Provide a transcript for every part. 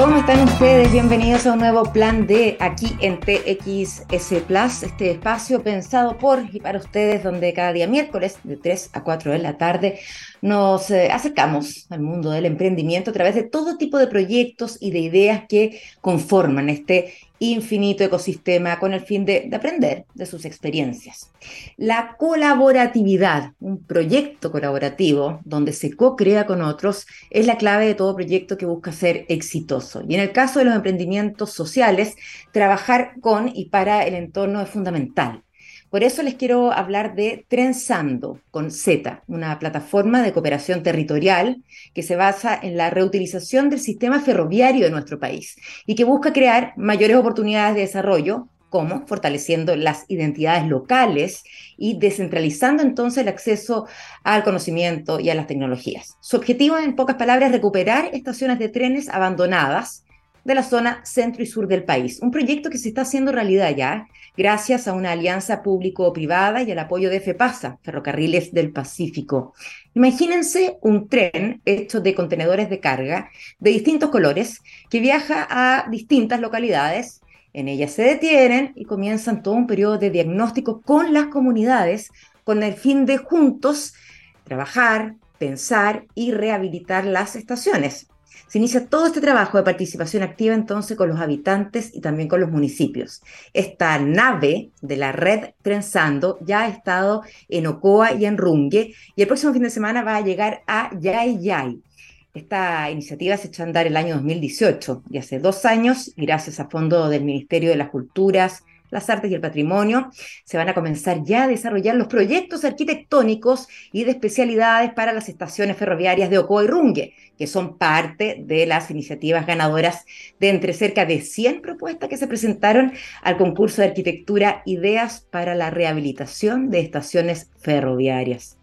¿Cómo están ustedes? Bienvenidos a un nuevo plan de aquí en TXS Plus, este espacio pensado por y para ustedes, donde cada día miércoles de 3 a 4 de la tarde nos eh, acercamos al mundo del emprendimiento a través de todo tipo de proyectos y de ideas que conforman este infinito ecosistema con el fin de, aprender de sus experiencias. La colaboratividad, un proyecto colaborativo donde se co-crea con otros, es la clave de todo proyecto que busca ser exitoso. Y en el caso de los emprendimientos sociales, trabajar con y para el entorno es fundamental. Por eso les quiero hablar de Trenzando con Z, una plataforma de cooperación territorial que se basa en la reutilización del sistema ferroviario de nuestro país y que busca crear mayores oportunidades de desarrollo como fortaleciendo las identidades locales y descentralizando entonces el acceso al conocimiento y a las tecnologías. Su objetivo, en pocas palabras, es recuperar estaciones de trenes abandonadas de la zona centro y sur del país. Un proyecto que se está haciendo realidad ya gracias a una alianza público-privada y al apoyo de FEPASA, Ferrocarriles del Pacífico. Imagínense un tren hecho de contenedores de carga de distintos colores que viaja a distintas localidades. En ellas se detienen y comienzan todo un periodo de diagnóstico con las comunidades con el fin de juntos trabajar, pensar y rehabilitar las estaciones. Se inicia todo este trabajo de participación activa entonces con los habitantes y también con los municipios. Esta nave de la red Trenzando ya ha estado en Ocoa y en Rungue y el próximo fin de semana va a llegar a Yay Yay. Esta iniciativa se echó a andar el año 2018 y hace dos años, gracias a fondo del Ministerio de las Culturas, las artes y el patrimonio, se van a comenzar ya a desarrollar los proyectos arquitectónicos y de especialidades para las estaciones ferroviarias de Ocoa y Rungue, que son parte de las iniciativas ganadoras de entre cerca de 100 propuestas que se presentaron al concurso de arquitectura Ideas para la rehabilitación de estaciones ferroviarias.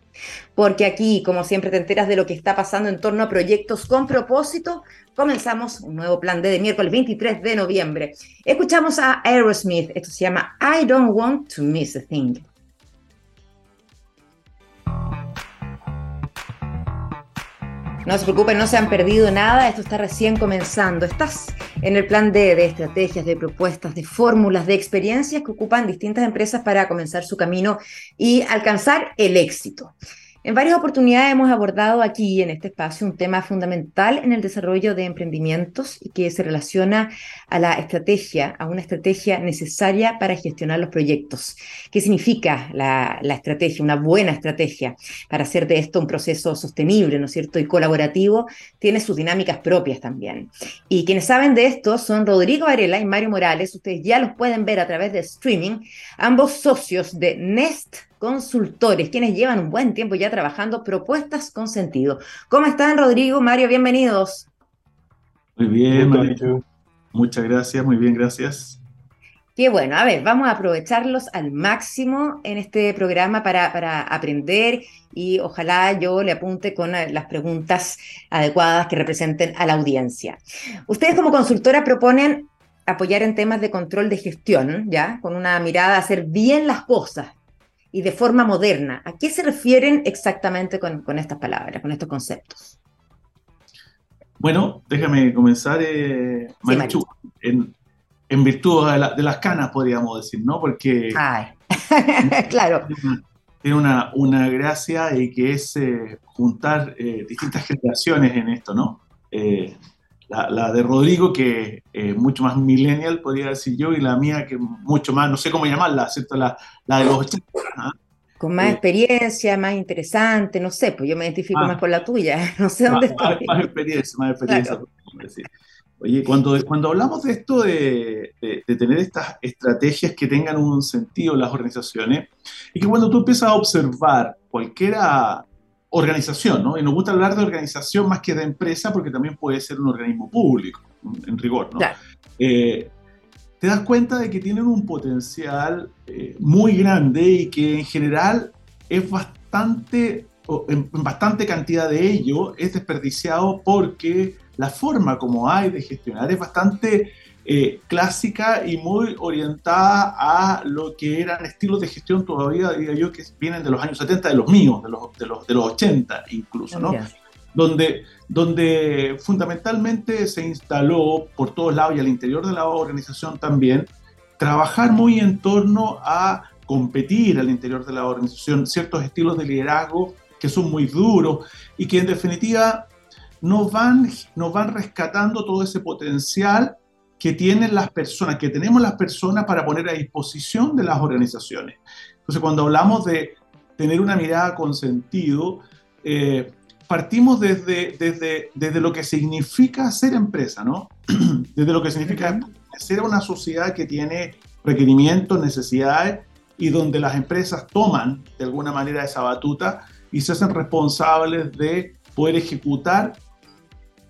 Porque aquí, como siempre, te enteras de lo que está pasando en torno a proyectos con propósito. Comenzamos un nuevo plan de, de miércoles 23 de noviembre. Escuchamos a Aerosmith. Esto se llama I Don't Want to Miss a Thing. No se preocupen, no se han perdido nada, esto está recién comenzando. Estás en el plan de, de, estrategias, de propuestas, de fórmulas, de experiencias que ocupan distintas empresas para comenzar su camino y alcanzar el éxito. En varias oportunidades hemos abordado aquí en este espacio un tema fundamental en el desarrollo de emprendimientos y que se relaciona a la estrategia, a una estrategia necesaria para gestionar los proyectos. ¿Qué significa la, estrategia, una buena estrategia para hacer de esto un proceso sostenible, ¿no es cierto? Y colaborativo, tiene sus dinámicas propias también. Y quienes saben de esto son Rodrigo Varela y Mario Morales, ustedes ya los pueden ver a través de streaming, ambos socios de Nest consultores, quienes llevan un buen tiempo ya trabajando propuestas con sentido. ¿Cómo están, Rodrigo, Mario? Bienvenidos. Muy bien, Mario. Muchas gracias, muy bien, gracias. Qué bueno, a ver, vamos a aprovecharlos al máximo en este programa para, para aprender y ojalá yo le apunte con eh, las preguntas adecuadas que representen a la audiencia. Ustedes como consultora proponen apoyar en temas de control de gestión, ¿ya? Con una mirada a hacer bien las cosas, y de forma moderna. ¿A qué se refieren exactamente con, con estas palabras, con estos conceptos? Bueno, déjame comenzar, eh, Marichu, en, en, virtud de, la, de, las canas, podríamos decir, ¿no? Porque... Ay. claro. Tiene una, una, gracia y que es eh, juntar eh, distintas generaciones en esto, ¿no? Eh, la, la, de Rodrigo, que eh, mucho más millennial, podría decir yo, y la mía, que mucho más, no sé cómo llamarla, ¿cierto? La, la de los 80. ¿ah? Con más eh, experiencia, más interesante, no sé, pues yo me identifico ah, más con la tuya, no sé dónde más, estoy. Más, experiencia, más experiencia. Claro. Oye, cuando, cuando hablamos de esto de, de, de, tener estas estrategias que tengan un sentido en las organizaciones, es que cuando tú empiezas a observar cualquiera organización, ¿no? Y nos gusta hablar de organización más que de empresa porque también puede ser un organismo público, en rigor, ¿no? Claro. Eh, te das cuenta de que tienen un potencial eh, muy grande y que en general es bastante, en, en bastante cantidad de ello es desperdiciado porque la forma como hay de gestionar es bastante eh, clásica y muy orientada a lo que eran estilos de gestión todavía, diría yo, que vienen de los años 70, de los míos, de los, de los, de los 80 incluso, ¿no? donde, donde fundamentalmente se instaló por todos lados y al interior de la organización también, trabajar muy en torno a competir al interior de la organización ciertos estilos de liderazgo que son muy duros y que en definitiva nos van, nos van rescatando todo ese potencial que tienen las personas, que tenemos las personas para poner a disposición de las organizaciones. Entonces, cuando hablamos de tener una mirada con sentido, eh, partimos desde, desde, desde lo que significa ser empresa, ¿no? desde lo que significa ser una sociedad que tiene requerimientos, necesidades y donde las empresas toman de alguna manera esa batuta y se hacen responsables de poder ejecutar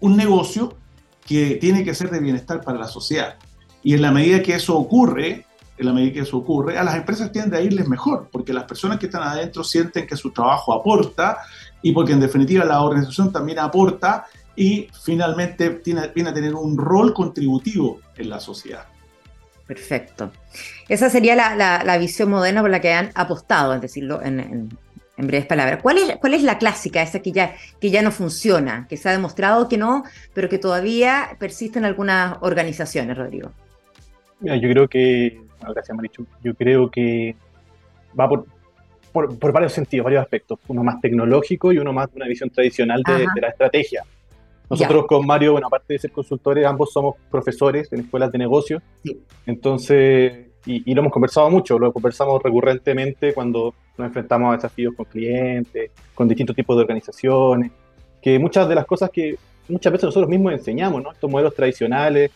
un negocio que tiene que ser de bienestar para la sociedad. Y en la medida que eso ocurre, en la medida que eso ocurre, a las empresas tiende a irles mejor, porque las personas que están adentro sienten que su trabajo aporta y porque en definitiva la organización también aporta y finalmente tiene, viene a tener un rol contributivo en la sociedad. Perfecto. Esa sería la, visión moderna por la que han apostado, es decirlo en, en breves palabras. ¿Cuál es, ¿Cuál es la clásica, esa que ya, que ya no funciona, que se ha demostrado que no, pero que todavía persiste en algunas organizaciones, Rodrigo? Mira, yo creo que, gracias Marichu, yo creo que va por, por, varios sentidos, varios aspectos, uno más tecnológico y uno más de una visión tradicional de, la estrategia. Nosotros con Mario, bueno, aparte de ser consultores, ambos somos profesores en escuelas de negocios. Entonces, y, lo hemos conversado mucho, lo conversamos recurrentemente cuando nos enfrentamos a desafíos con clientes, con distintos tipos de organizaciones, que muchas de las cosas que muchas veces nosotros mismos enseñamos, ¿no? estos modelos tradicionales,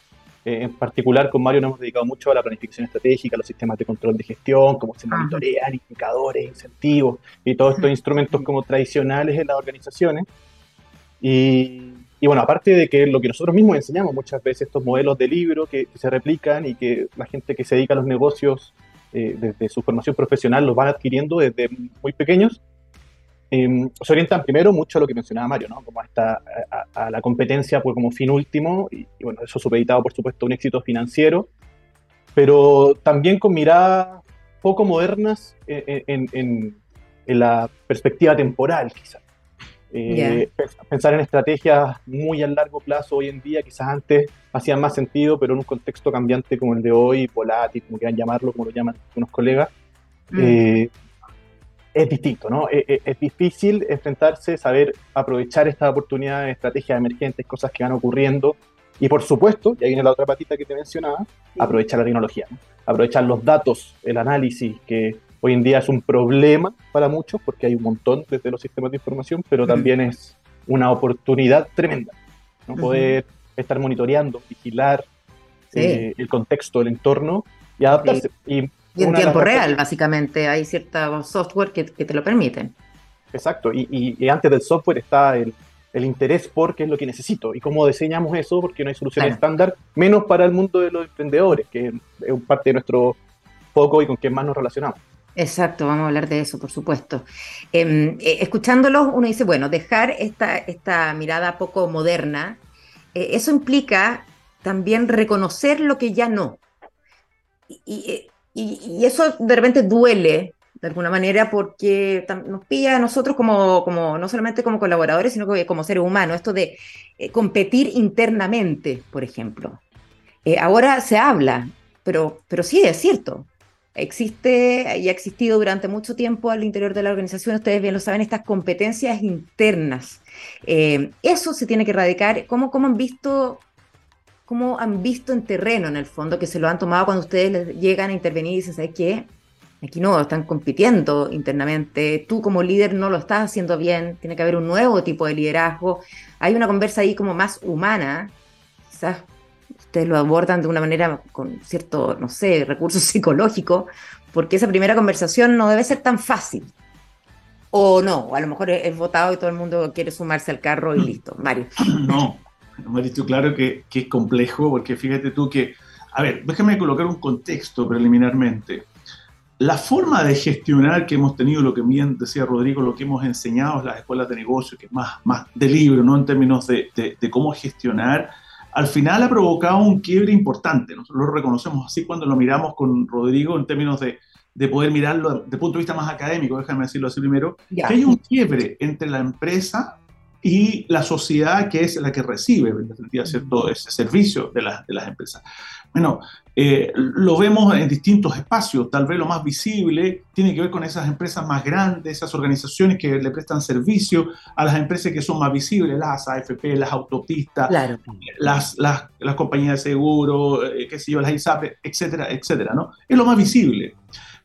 eh, en particular con Mario nos hemos dedicado mucho a la planificación estratégica, a los sistemas de control de gestión, cómo se monitorean, indicadores, incentivos y todos estos instrumentos como tradicionales en las organizaciones. Y, y bueno, aparte de que lo que nosotros mismos enseñamos muchas veces, estos modelos de libro que, se replican y que la gente que se dedica a los negocios eh, desde su formación profesional los van adquiriendo desde muy pequeños, em, se orientan primero mucho a lo que mencionaba Mario, ¿no? Como a, esta, a, la competencia pues, como fin último, y, bueno, eso supeditado por supuesto a un éxito financiero, pero también con miradas poco modernas en, en, en la perspectiva temporal, quizás. Eh, pensar en estrategias muy a largo plazo hoy en día, quizás antes hacían más sentido, pero en un contexto cambiante como el de hoy, volátil, como quieran llamarlo, como lo llaman unos colegas, mm. eh, es distinto, ¿no? Eh, es, difícil enfrentarse, saber aprovechar estas oportunidades, estrategias emergentes, cosas que van ocurriendo. Y por supuesto, y ahí viene la otra patita que te mencionaba, aprovechar la tecnología, aprovechar los datos, el análisis que hoy en día es un problema para muchos porque hay un montón desde los sistemas de información, pero también es una oportunidad tremenda. ¿no? Poder estar monitoreando, vigilar eh, el contexto, el entorno y adaptarse. Y, en tiempo real, básicamente, hay cierta software que, te lo permiten. Exacto, y, antes del software está el, interés por qué es lo que necesito y cómo diseñamos eso, porque no hay solución estándar, menos para el mundo de los emprendedores, que es parte de nuestro foco y con quien más nos relacionamos. Exacto, vamos a hablar de eso, por supuesto. Em, eh, escuchándolos, uno dice, bueno, dejar esta, esta mirada poco moderna, eh, eso implica también reconocer lo que ya no. Y, eso de repente duele, de alguna manera, porque nos pilla a nosotros como, como no solamente como colaboradores, sino como seres humanos, esto de eh, competir internamente, por ejemplo. ahora se habla, pero, pero sí es cierto, existe y ha existido durante mucho tiempo al interior de la organización, ustedes bien lo saben, estas competencias internas. Eh, eso se tiene que erradicar. ¿Cómo, ¿Cómo, han visto, ¿Cómo han visto en terreno, en el fondo, que se lo han tomado cuando ustedes llegan a intervenir y dicen, ¿sabes qué? Aquí no, están compitiendo internamente, tú como líder no lo estás haciendo bien, tiene que haber un nuevo tipo de liderazgo, hay una conversa ahí como más humana, quizás ustedes lo abordan de una manera con cierto, no sé, recurso psicológico, porque esa primera conversación no debe ser tan fácil. O no, a lo mejor es, votado y todo el mundo quiere sumarse al carro y listo. Mario. No, Mario, claro que, que es complejo, porque fíjate tú que, a ver, déjame colocar un contexto preliminarmente. La forma de gestionar que hemos tenido, lo que bien decía Rodrigo, lo que hemos enseñado en las escuelas de negocio, que es más, más de libro, ¿no? En términos de, de, de cómo gestionar, al final ha provocado un quiebre importante. Nosotros lo reconocemos así cuando lo miramos con Rodrigo en términos de, de poder mirarlo desde el punto de vista más académico, déjame decirlo así primero, que hay un quiebre entre la empresa y la sociedad que es la que recibe, ¿cierto? ese servicio de, de las empresas. Bueno, eh, lo vemos en distintos espacios, tal vez lo más visible tiene que ver con esas empresas más grandes, esas organizaciones que le prestan servicio a las empresas que son más visibles, las AFP, las autopistas, las, las, las, compañías de seguro, eh, qué sé yo, las ISAP, etcétera, etcétera, ¿no? Es lo más visible.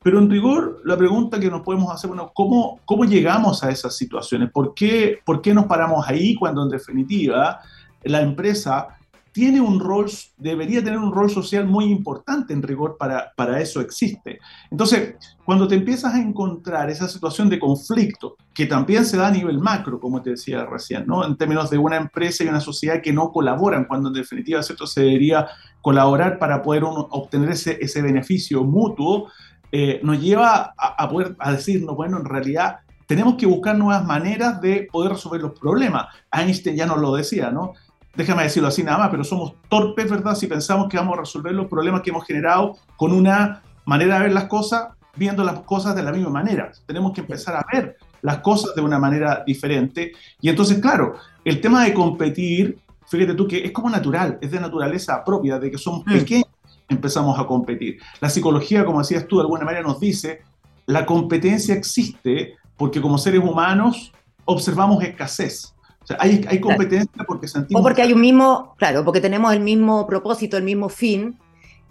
Pero en rigor, la pregunta que nos podemos hacer, bueno, ¿cómo, cómo llegamos a esas situaciones? ¿Por qué, ¿Por qué nos paramos ahí cuando en definitiva la empresa tiene un rol, debería tener un rol social muy importante en rigor para, para eso existe. Entonces, cuando te empiezas a encontrar esa situación de conflicto, que también se da a nivel macro, como te decía recién, ¿no? en términos de una empresa y una sociedad que no colaboran, cuando en definitiva ¿cierto? se debería colaborar para poder obtener ese, ese beneficio mutuo, eh, nos lleva a, poder a decirnos, bueno, en realidad tenemos que buscar nuevas maneras de poder resolver los problemas. Einstein ya nos lo decía, ¿no? Déjame decirlo así nada más, pero somos torpes, ¿verdad? Si pensamos que vamos a resolver los problemas que hemos generado con una manera de ver las cosas, viendo las cosas de la misma manera. Tenemos que empezar a ver las cosas de una manera diferente. Y entonces, claro, el tema de competir, fíjate tú que es como natural, es de naturaleza propia, de que somos mm. pequeños empezamos a competir. La psicología, como decías tú, de alguna manera nos dice, la competencia existe porque como seres humanos observamos escasez. O sea, hay, hay competencia porque sentimos... O porque hay un mismo, claro, porque tenemos el mismo propósito, el mismo fin,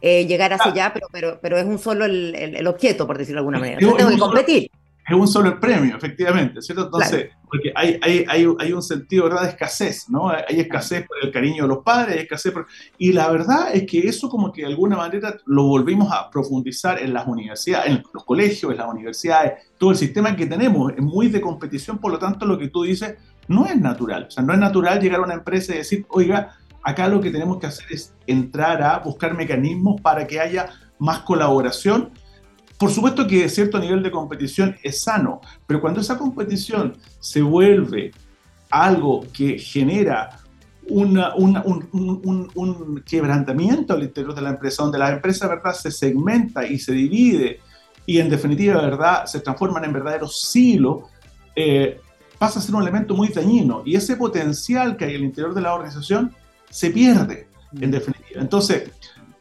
eh, llegar hacia allá, pero, pero, pero es un solo el, el, objeto, por decirlo de alguna manera. tengo que competir es un solo el premio, efectivamente, ¿cierto? Entonces, porque hay, hay, hay, hay, un sentido, ¿verdad?, de escasez, ¿no? Hay escasez por el cariño de los padres, hay escasez por... Y la verdad es que eso como que de alguna manera lo volvimos a profundizar en las universidades, en los colegios, en las universidades, todo el sistema que tenemos es muy de competición, por lo tanto lo que tú dices no es natural. O sea, no es natural llegar a una empresa y decir, oiga, acá lo que tenemos que hacer es entrar a buscar mecanismos para que haya más colaboración por supuesto que cierto nivel de competición es sano, pero cuando esa competición se vuelve algo que genera un, quebrantamiento al interior de la empresa, donde la empresa ¿verdad? se segmenta y se divide y en definitiva ¿verdad? se transforman en verdaderos silos, eh, pasa a ser un elemento muy dañino y ese potencial que hay al interior de la organización se pierde en definitiva. Entonces,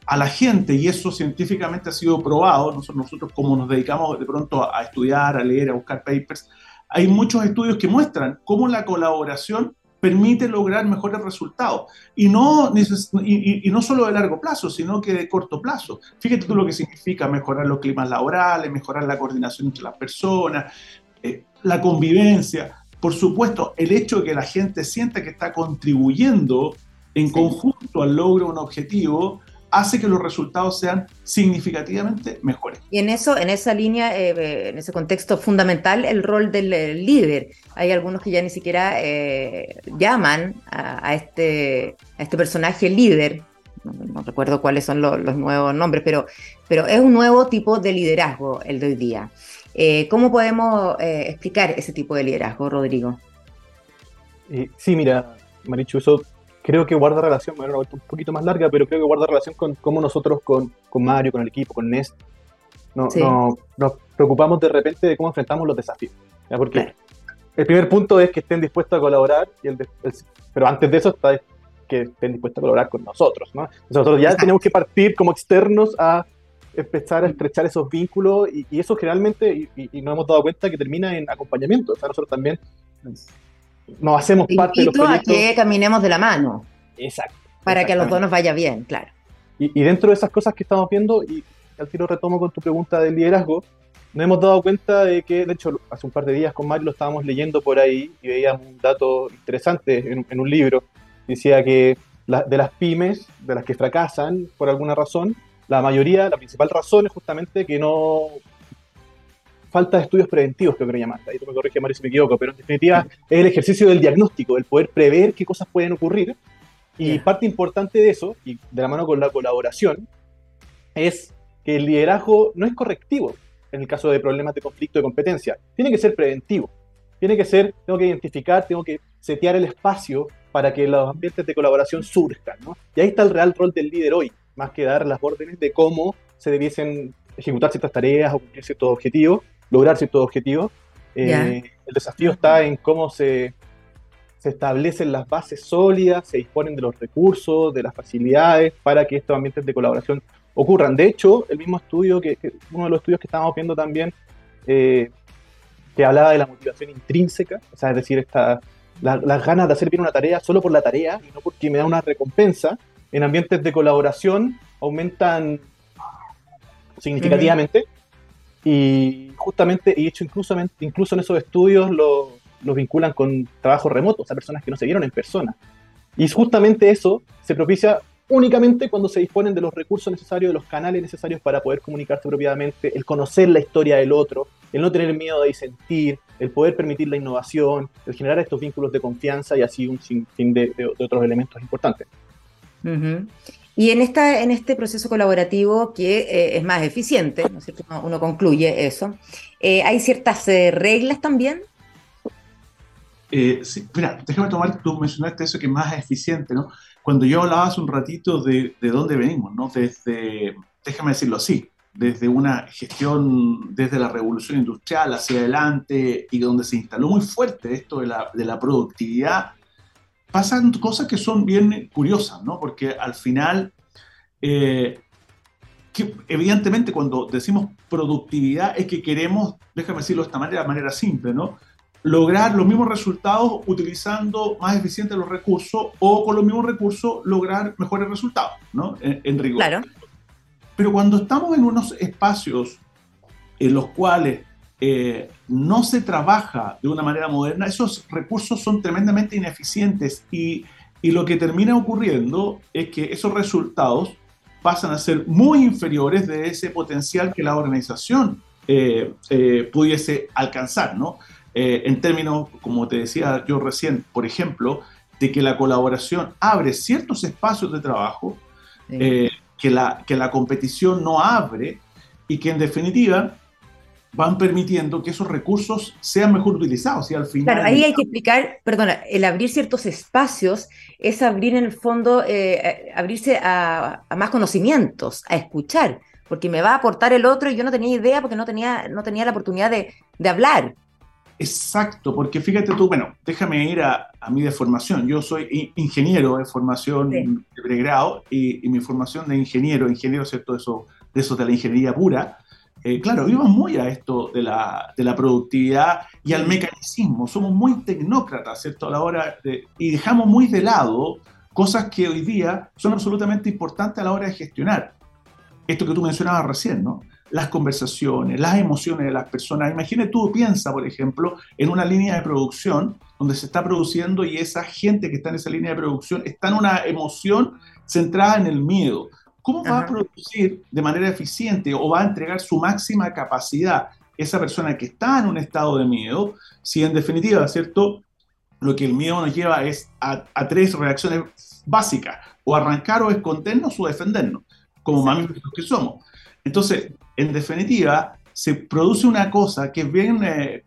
a la gente, y eso científicamente ha sido probado, nosotros, como nos dedicamos de pronto a, estudiar, a leer, a buscar papers, hay muchos estudios que muestran cómo la colaboración permite lograr mejores resultados. Y no, y, no solo de largo plazo, sino que de corto plazo. Fíjate tú lo que significa mejorar los climas laborales, mejorar la coordinación entre las personas, eh, la convivencia. Por supuesto, el hecho de que la gente sienta que está contribuyendo en conjunto al logro de un objetivo, hace que los resultados sean significativamente mejores. Y en eso, en esa línea, eh, eh, en ese contexto fundamental, el rol del líder. Hay algunos que ya ni siquiera eh, llaman a, este, a este personaje líder. No, recuerdo cuáles son los, nuevos nombres, pero, pero es un nuevo tipo de liderazgo el de hoy día. ¿Cómo podemos explicar ese tipo de liderazgo, Rodrigo? sí, mira, Marichu, eso creo que guarda relación, bueno, un poquito más larga, pero creo que guarda relación con cómo nosotros con, con Mario, con el equipo, con Nest, no, nos preocupamos de repente de cómo enfrentamos los desafíos. Porque el primer punto es que estén dispuestos a colaborar, y el, pero antes de eso está que estén dispuestos a colaborar con nosotros. ¿no? nosotros ya tenemos que partir como externos a empezar a estrechar esos vínculos y, eso generalmente, y, y, nos hemos dado cuenta que termina en acompañamiento. O sea, nosotros también no hacemos parte de los proyectos. a que caminemos de la mano. Exacto. Para que a los dos nos vaya bien, claro. Y, dentro de esas cosas que estamos viendo, y al tiro retomo con tu pregunta del liderazgo, nos hemos dado cuenta de que, de hecho, hace un par de días con Mario lo estábamos leyendo por ahí y veíamos un dato interesante en, un libro. Decía que de las pymes, de las que fracasan por alguna razón, la mayoría, la principal razón es justamente que no falta de estudios preventivos, creo que llaman. Ahí tú me corrige, Mario, si me equivoco, pero en definitiva es el ejercicio del diagnóstico, el poder prever qué cosas pueden ocurrir. Y parte importante de eso, y de la mano con la colaboración, es que el liderazgo no es correctivo en el caso de problemas de conflicto de competencia. Tiene que ser preventivo. Tiene que ser, tengo que identificar, tengo que setear el espacio para que los ambientes de colaboración surjan. ¿no? Y ahí está el real rol del líder hoy, más que dar las órdenes de cómo se debiesen ejecutar ciertas tareas o cumplir ciertos objetivos, lograr ciertos objetivos. Eh, el desafío está en cómo se, se establecen las bases sólidas, se disponen de los recursos, de las facilidades para que estos ambientes de colaboración ocurran. De hecho, el mismo estudio, que, uno de los estudios que estábamos viendo también, eh, que hablaba de la motivación intrínseca, o sea, es decir, esta, las ganas de hacer bien una tarea solo por la tarea y no porque me da una recompensa, en ambientes de colaboración aumentan significativamente. Y justamente, y hecho incluso, incluso en esos estudios los vinculan con trabajo remoto, o sea, personas que no se vieron en persona. Y justamente eso se propicia únicamente cuando se disponen de los recursos necesarios, de los canales necesarios para poder comunicarse propiamente, el conocer la historia del otro, el no tener miedo de disentir, el poder permitir la innovación, el generar estos vínculos de confianza y así un sinfín de, otros elementos importantes. Y en, esta, en este proceso colaborativo que eh, es más eficiente, ¿no es cierto? Uno, concluye eso, eh, ¿hay ciertas eh, reglas también? sí, mira, déjame tomar, tú mencionaste eso que es más eficiente, ¿no? Cuando yo hablaba hace un ratito de, de dónde venimos, ¿no? Desde, déjame decirlo así, desde una gestión, desde la revolución industrial hacia adelante y donde se instaló muy fuerte esto de la, de la productividad, pasan cosas que son bien curiosas, ¿no? Porque al final, eh, que evidentemente cuando decimos productividad es que queremos, déjame decirlo de esta manera, de manera simple, ¿no? Lograr los mismos resultados utilizando más eficientes los recursos o con los mismos recursos lograr mejores resultados, ¿no? En, rigor. Claro. Pero cuando estamos en unos espacios en los cuales eh, no se trabaja de una manera moderna, esos recursos son tremendamente ineficientes y, y, lo que termina ocurriendo es que esos resultados pasan a ser muy inferiores de ese potencial que la organización eh, eh, pudiese alcanzar, ¿no? en términos, como te decía yo recién, por ejemplo, de que la colaboración abre ciertos espacios de trabajo que, la, que la competición no abre y que en definitiva van permitiendo que esos recursos sean mejor utilizados y al final... Claro, ahí hay que explicar, perdona, el abrir ciertos espacios es abrir en el fondo, eh, abrirse a, más conocimientos, a escuchar, porque me va a aportar el otro y yo no tenía idea porque no tenía, no tenía la oportunidad de, de hablar. Exacto, porque fíjate tú, bueno, déjame ir a, a mí de formación. Yo soy ingeniero de formación de pregrado y, y, mi formación de ingeniero, ingeniero, ¿cierto? Eso, de eso de la ingeniería pura, eh, claro, vivimos muy a esto de la, de la, productividad y al mecanicismo. Somos muy tecnócratas, ¿cierto? A la hora y dejamos muy de lado cosas que hoy día son absolutamente importantes a la hora de gestionar. Esto que tú mencionabas recién, ¿no? Las conversaciones, las emociones de las personas. Imagínate tú, piensa, por ejemplo, en una línea de producción donde se está produciendo y esa gente que está en esa línea de producción está en una emoción centrada en el miedo ¿Cómo va a producir de manera eficiente o va a entregar su máxima capacidad esa persona que está en un estado de miedo si en definitiva, ¿cierto? Lo que el miedo nos lleva es a, tres reacciones básicas, o arrancar o escondernos o defendernos, como mamíferos que somos. Entonces, en definitiva, se produce una cosa que es bien eh,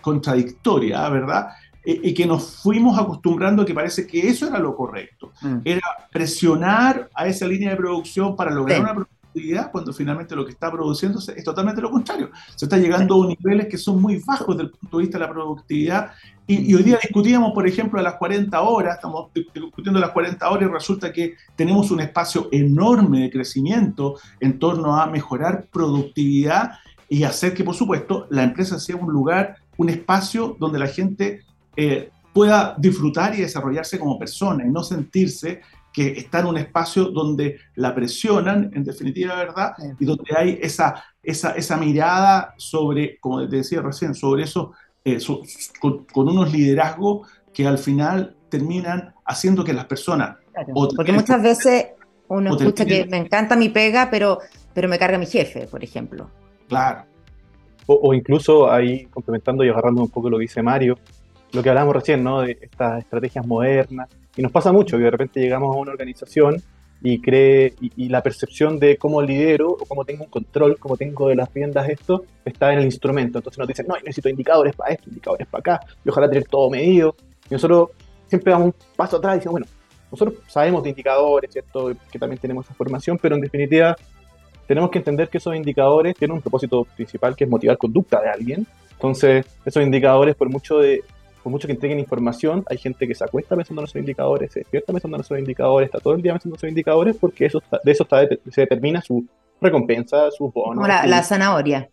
contradictoria, ¿verdad? Y que nos fuimos acostumbrando a que parece que eso era lo correcto. Mm. Era presionar a esa línea de producción para lograr una productividad cuando finalmente lo que está produciendo es totalmente lo contrario. Se está llegando a niveles que son muy bajos desde el punto de vista de la productividad. Y, hoy día discutíamos, por ejemplo, de las 40 horas, estamos discutiendo las 40 horas y resulta que tenemos un espacio enorme de crecimiento en torno a mejorar productividad y hacer que, por supuesto, la empresa sea un lugar, un espacio donde la gente eh, pueda disfrutar y desarrollarse como persona y no sentirse que está en un espacio donde la presionan, en definitiva, ¿verdad? Y donde hay esa, esa, esa mirada sobre, como te decía recién, sobre eso, eh, con, unos liderazgos que al final terminan haciendo que las personas... porque muchas veces uno escucha que me encanta mi pega, pero, pero me carga mi jefe, por ejemplo. Claro. O, o incluso ahí, complementando y agarrando un poco lo que dice Mario, lo que hablábamos recién, ¿no? De estas estrategias modernas. Y nos pasa mucho que de repente llegamos a una organización y cree y, la percepción de cómo lidero o cómo tengo un control, cómo tengo de las riendas esto, está en el instrumento. Entonces nos dicen, no, necesito indicadores para esto, indicadores para acá, y ojalá tener todo medido. Y nosotros siempre damos un paso atrás y decimos, bueno, nosotros sabemos de indicadores, ¿cierto? Que también tenemos esa formación, pero en definitiva tenemos que entender que esos indicadores tienen un propósito principal que es motivar conducta de alguien. Entonces, esos indicadores, por mucho de por mucho que entreguen información, hay gente que se acuesta pensando en esos indicadores, se despierta pensando en esos indicadores, está todo el día pensando en esos indicadores, porque eso, de eso se determina su recompensa, su bono. la, zanahoria.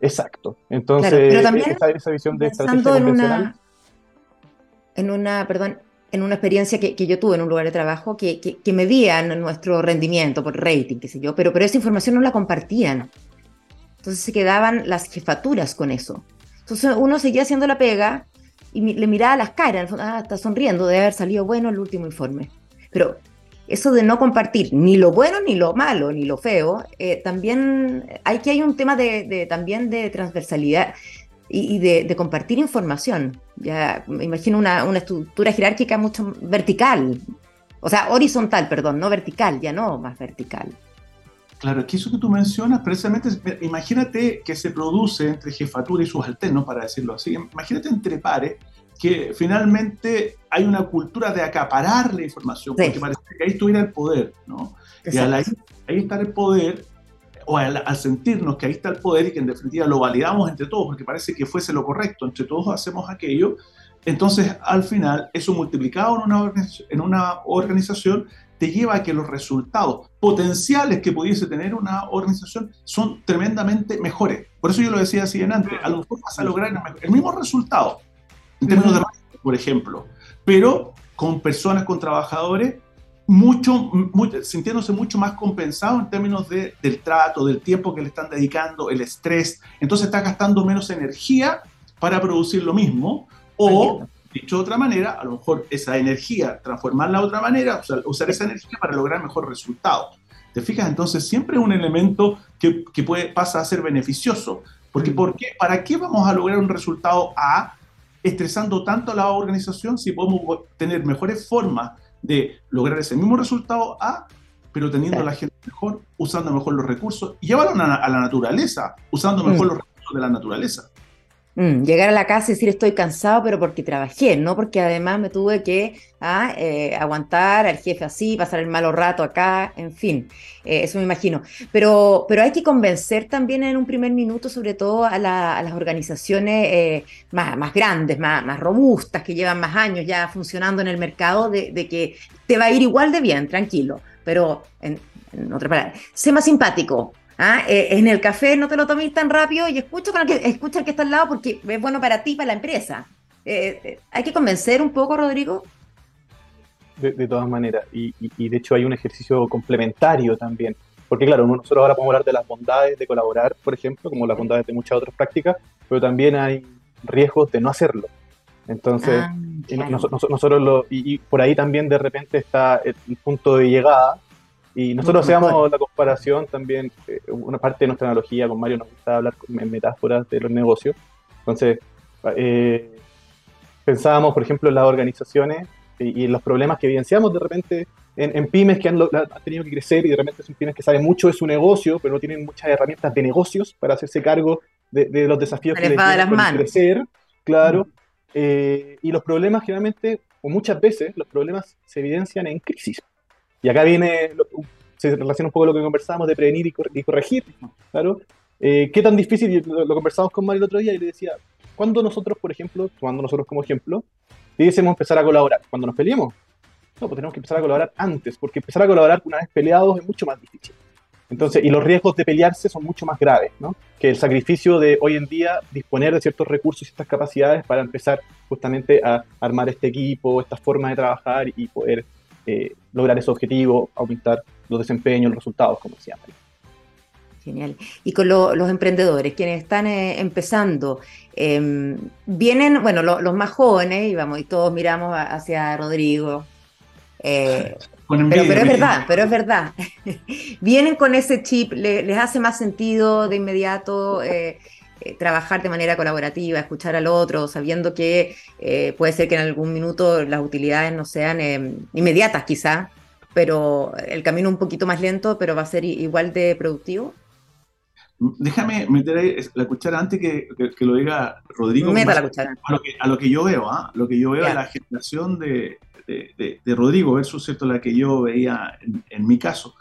Exacto. Entonces, pero también esa, visión de estrategia convencional. En una, perdón, en una experiencia que, que, yo tuve en un lugar de trabajo que, que, que, medían nuestro rendimiento por rating, qué sé yo, pero, pero esa información no la compartían. Entonces se quedaban las jefaturas con eso. Entonces uno seguía haciendo la pega y le miraba las caras, ah, está sonriendo de haber salido bueno el último informe. Pero eso de no compartir ni lo bueno, ni lo malo, ni lo feo, eh, también hay que hay un tema de, también de transversalidad y, de, compartir información. Ya me imagino una, una, estructura jerárquica mucho vertical, o sea, horizontal, perdón, no vertical, ya no más vertical. Claro, aquí eso que tú mencionas, precisamente, imagínate que se produce entre jefatura y sus alternos, para decirlo así, imagínate entre pares, que finalmente hay una cultura de acaparar la información, porque parece que ahí estuviera el poder, ¿no? Y al ahí, ahí estar el poder, o al, sentirnos que ahí está el poder y que en definitiva lo validamos entre todos, porque parece que fuese lo correcto, entre todos hacemos aquello, entonces al final eso multiplicado en una, en una organización te lleva a que los resultados potenciales que pudiese tener una organización son tremendamente mejores. Por eso yo lo decía así en antes, a lo mejor vas a lograr el mismo resultado, en términos de por ejemplo, pero con personas, con trabajadores, mucho, sintiéndose mucho más compensados en términos de, del trato, del tiempo que le están dedicando, el estrés. Entonces está gastando menos energía para producir lo mismo o Dicho de otra manera, a lo mejor esa energía, transformarla de otra manera, usar, esa energía para lograr mejor resultado. ¿Te fijas? Entonces siempre es un elemento que, que, puede, pasa a ser beneficioso. Porque ¿por qué? ¿para qué vamos a lograr un resultado A estresando tanto a la organización si podemos tener mejores formas de lograr ese mismo resultado A, pero teniendo a la gente mejor, usando mejor los recursos y llevarlo a, la naturaleza, usando mejor los recursos de la naturaleza? Mm, llegar a la casa y decir estoy cansado, pero porque trabajé, no porque además me tuve que ah, eh, aguantar al jefe así, pasar el malo rato acá, en fin, eh, eso me imagino. Pero, pero hay que convencer también en un primer minuto, sobre todo a, las organizaciones eh, más, grandes, más, más, robustas, que llevan más años ya funcionando en el mercado, de, que te va a ir igual de bien, tranquilo. Pero, en, en otra palabra, sé más simpático, ¿Ah? Eh, en el café no te lo tomes tan rápido y escucha, con el que, escucha al que está al lado porque es bueno para ti, para la empresa. Eh, eh, hay que convencer un poco, Rodrigo. De, todas maneras, y, de hecho hay un ejercicio complementario también, porque claro, nosotros ahora podemos hablar de las bondades de colaborar, por ejemplo, como las bondades de muchas otras prácticas, pero también hay riesgos de no hacerlo. Entonces, ah, nosotros, lo, y, por ahí también de repente está el punto de llegada, y nosotros hacíamos la comparación también, eh, una parte de nuestra analogía con Mario nos gusta hablar en metáforas de los negocios. Entonces, eh, pensábamos, por ejemplo, en las organizaciones y, en los problemas que evidenciamos de repente en, pymes que han, tenido que crecer y de repente son pymes que saben mucho de su negocio, pero no tienen muchas herramientas de negocios para hacerse cargo de, los desafíos que les van crecer, claro. Eh, y los problemas generalmente, o muchas veces, los problemas se evidencian en crisis. Y acá viene, se relaciona un poco lo que conversábamos de prevenir y, corregir, claro. Eh, ¿Qué tan difícil? Lo, lo, conversamos con Mario el otro día y le decía, ¿cuándo nosotros, por ejemplo, tomando nosotros como ejemplo, debiésemos empezar a colaborar? ¿Cuando nos peleemos? No, pues tenemos que empezar a colaborar antes, porque empezar a colaborar una vez peleados es mucho más difícil. Entonces, y los riesgos de pelearse son mucho más graves, ¿no? Que el sacrificio de hoy en día disponer de ciertos recursos y estas capacidades para empezar justamente a armar este equipo, esta forma de trabajar y poder eh, lograr ese objetivo, aumentar los desempeños, los resultados, como decía Genial. Y con los emprendedores, quienes están eh, empezando, em, vienen, bueno, los más jóvenes, y vamos, y todos miramos hacia Rodrigo. Eh, pero, es verdad, pero es verdad. vienen con ese chip, les hace más sentido de inmediato eh, trabajar de manera colaborativa, escuchar al otro, sabiendo que eh, puede ser que en algún minuto las utilidades no sean eh, inmediatas quizá, pero el camino un poquito más lento, pero va a ser igual de productivo. Déjame meter ahí la cuchara antes que, que, lo diga Rodrigo. Meta la cuchara. A lo que, a lo que yo veo, ¿ah? lo que yo veo la generación de, de, de, Rodrigo versus ¿cierto? la que yo veía en, en mi caso.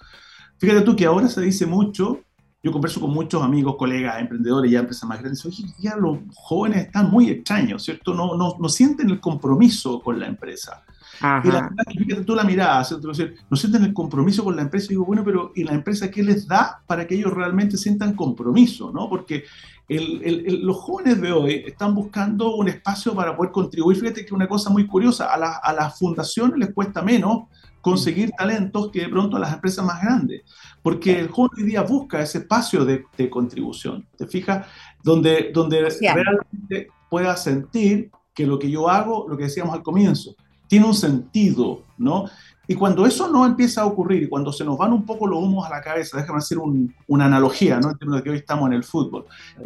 Fíjate tú que ahora se dice mucho yo converso con muchos amigos, colegas, emprendedores, ya empresas más grandes, oye, ya los jóvenes están muy extraños, ¿cierto? No, no, no sienten el compromiso con la empresa. Y la verdad fíjate tú la mirada, ¿cierto? no sienten el compromiso con la empresa. Y digo, bueno, pero ¿y la empresa qué les da para que ellos realmente sientan compromiso? ¿no? Porque los jóvenes de hoy están buscando un espacio para poder contribuir. Fíjate que una cosa muy curiosa, a, a las fundaciones les cuesta menos conseguir talentos que de pronto a las empresas más grandes, porque el joven hoy día busca ese espacio de, contribución, ¿te fijas? Donde, donde realmente pueda sentir que lo que yo hago, lo que decíamos al comienzo, tiene un sentido, ¿no? Y cuando eso no empieza a ocurrir y cuando se nos van un poco los humos a la cabeza, déjame hacer una analogía, ¿no? En términos de que hoy estamos en el fútbol.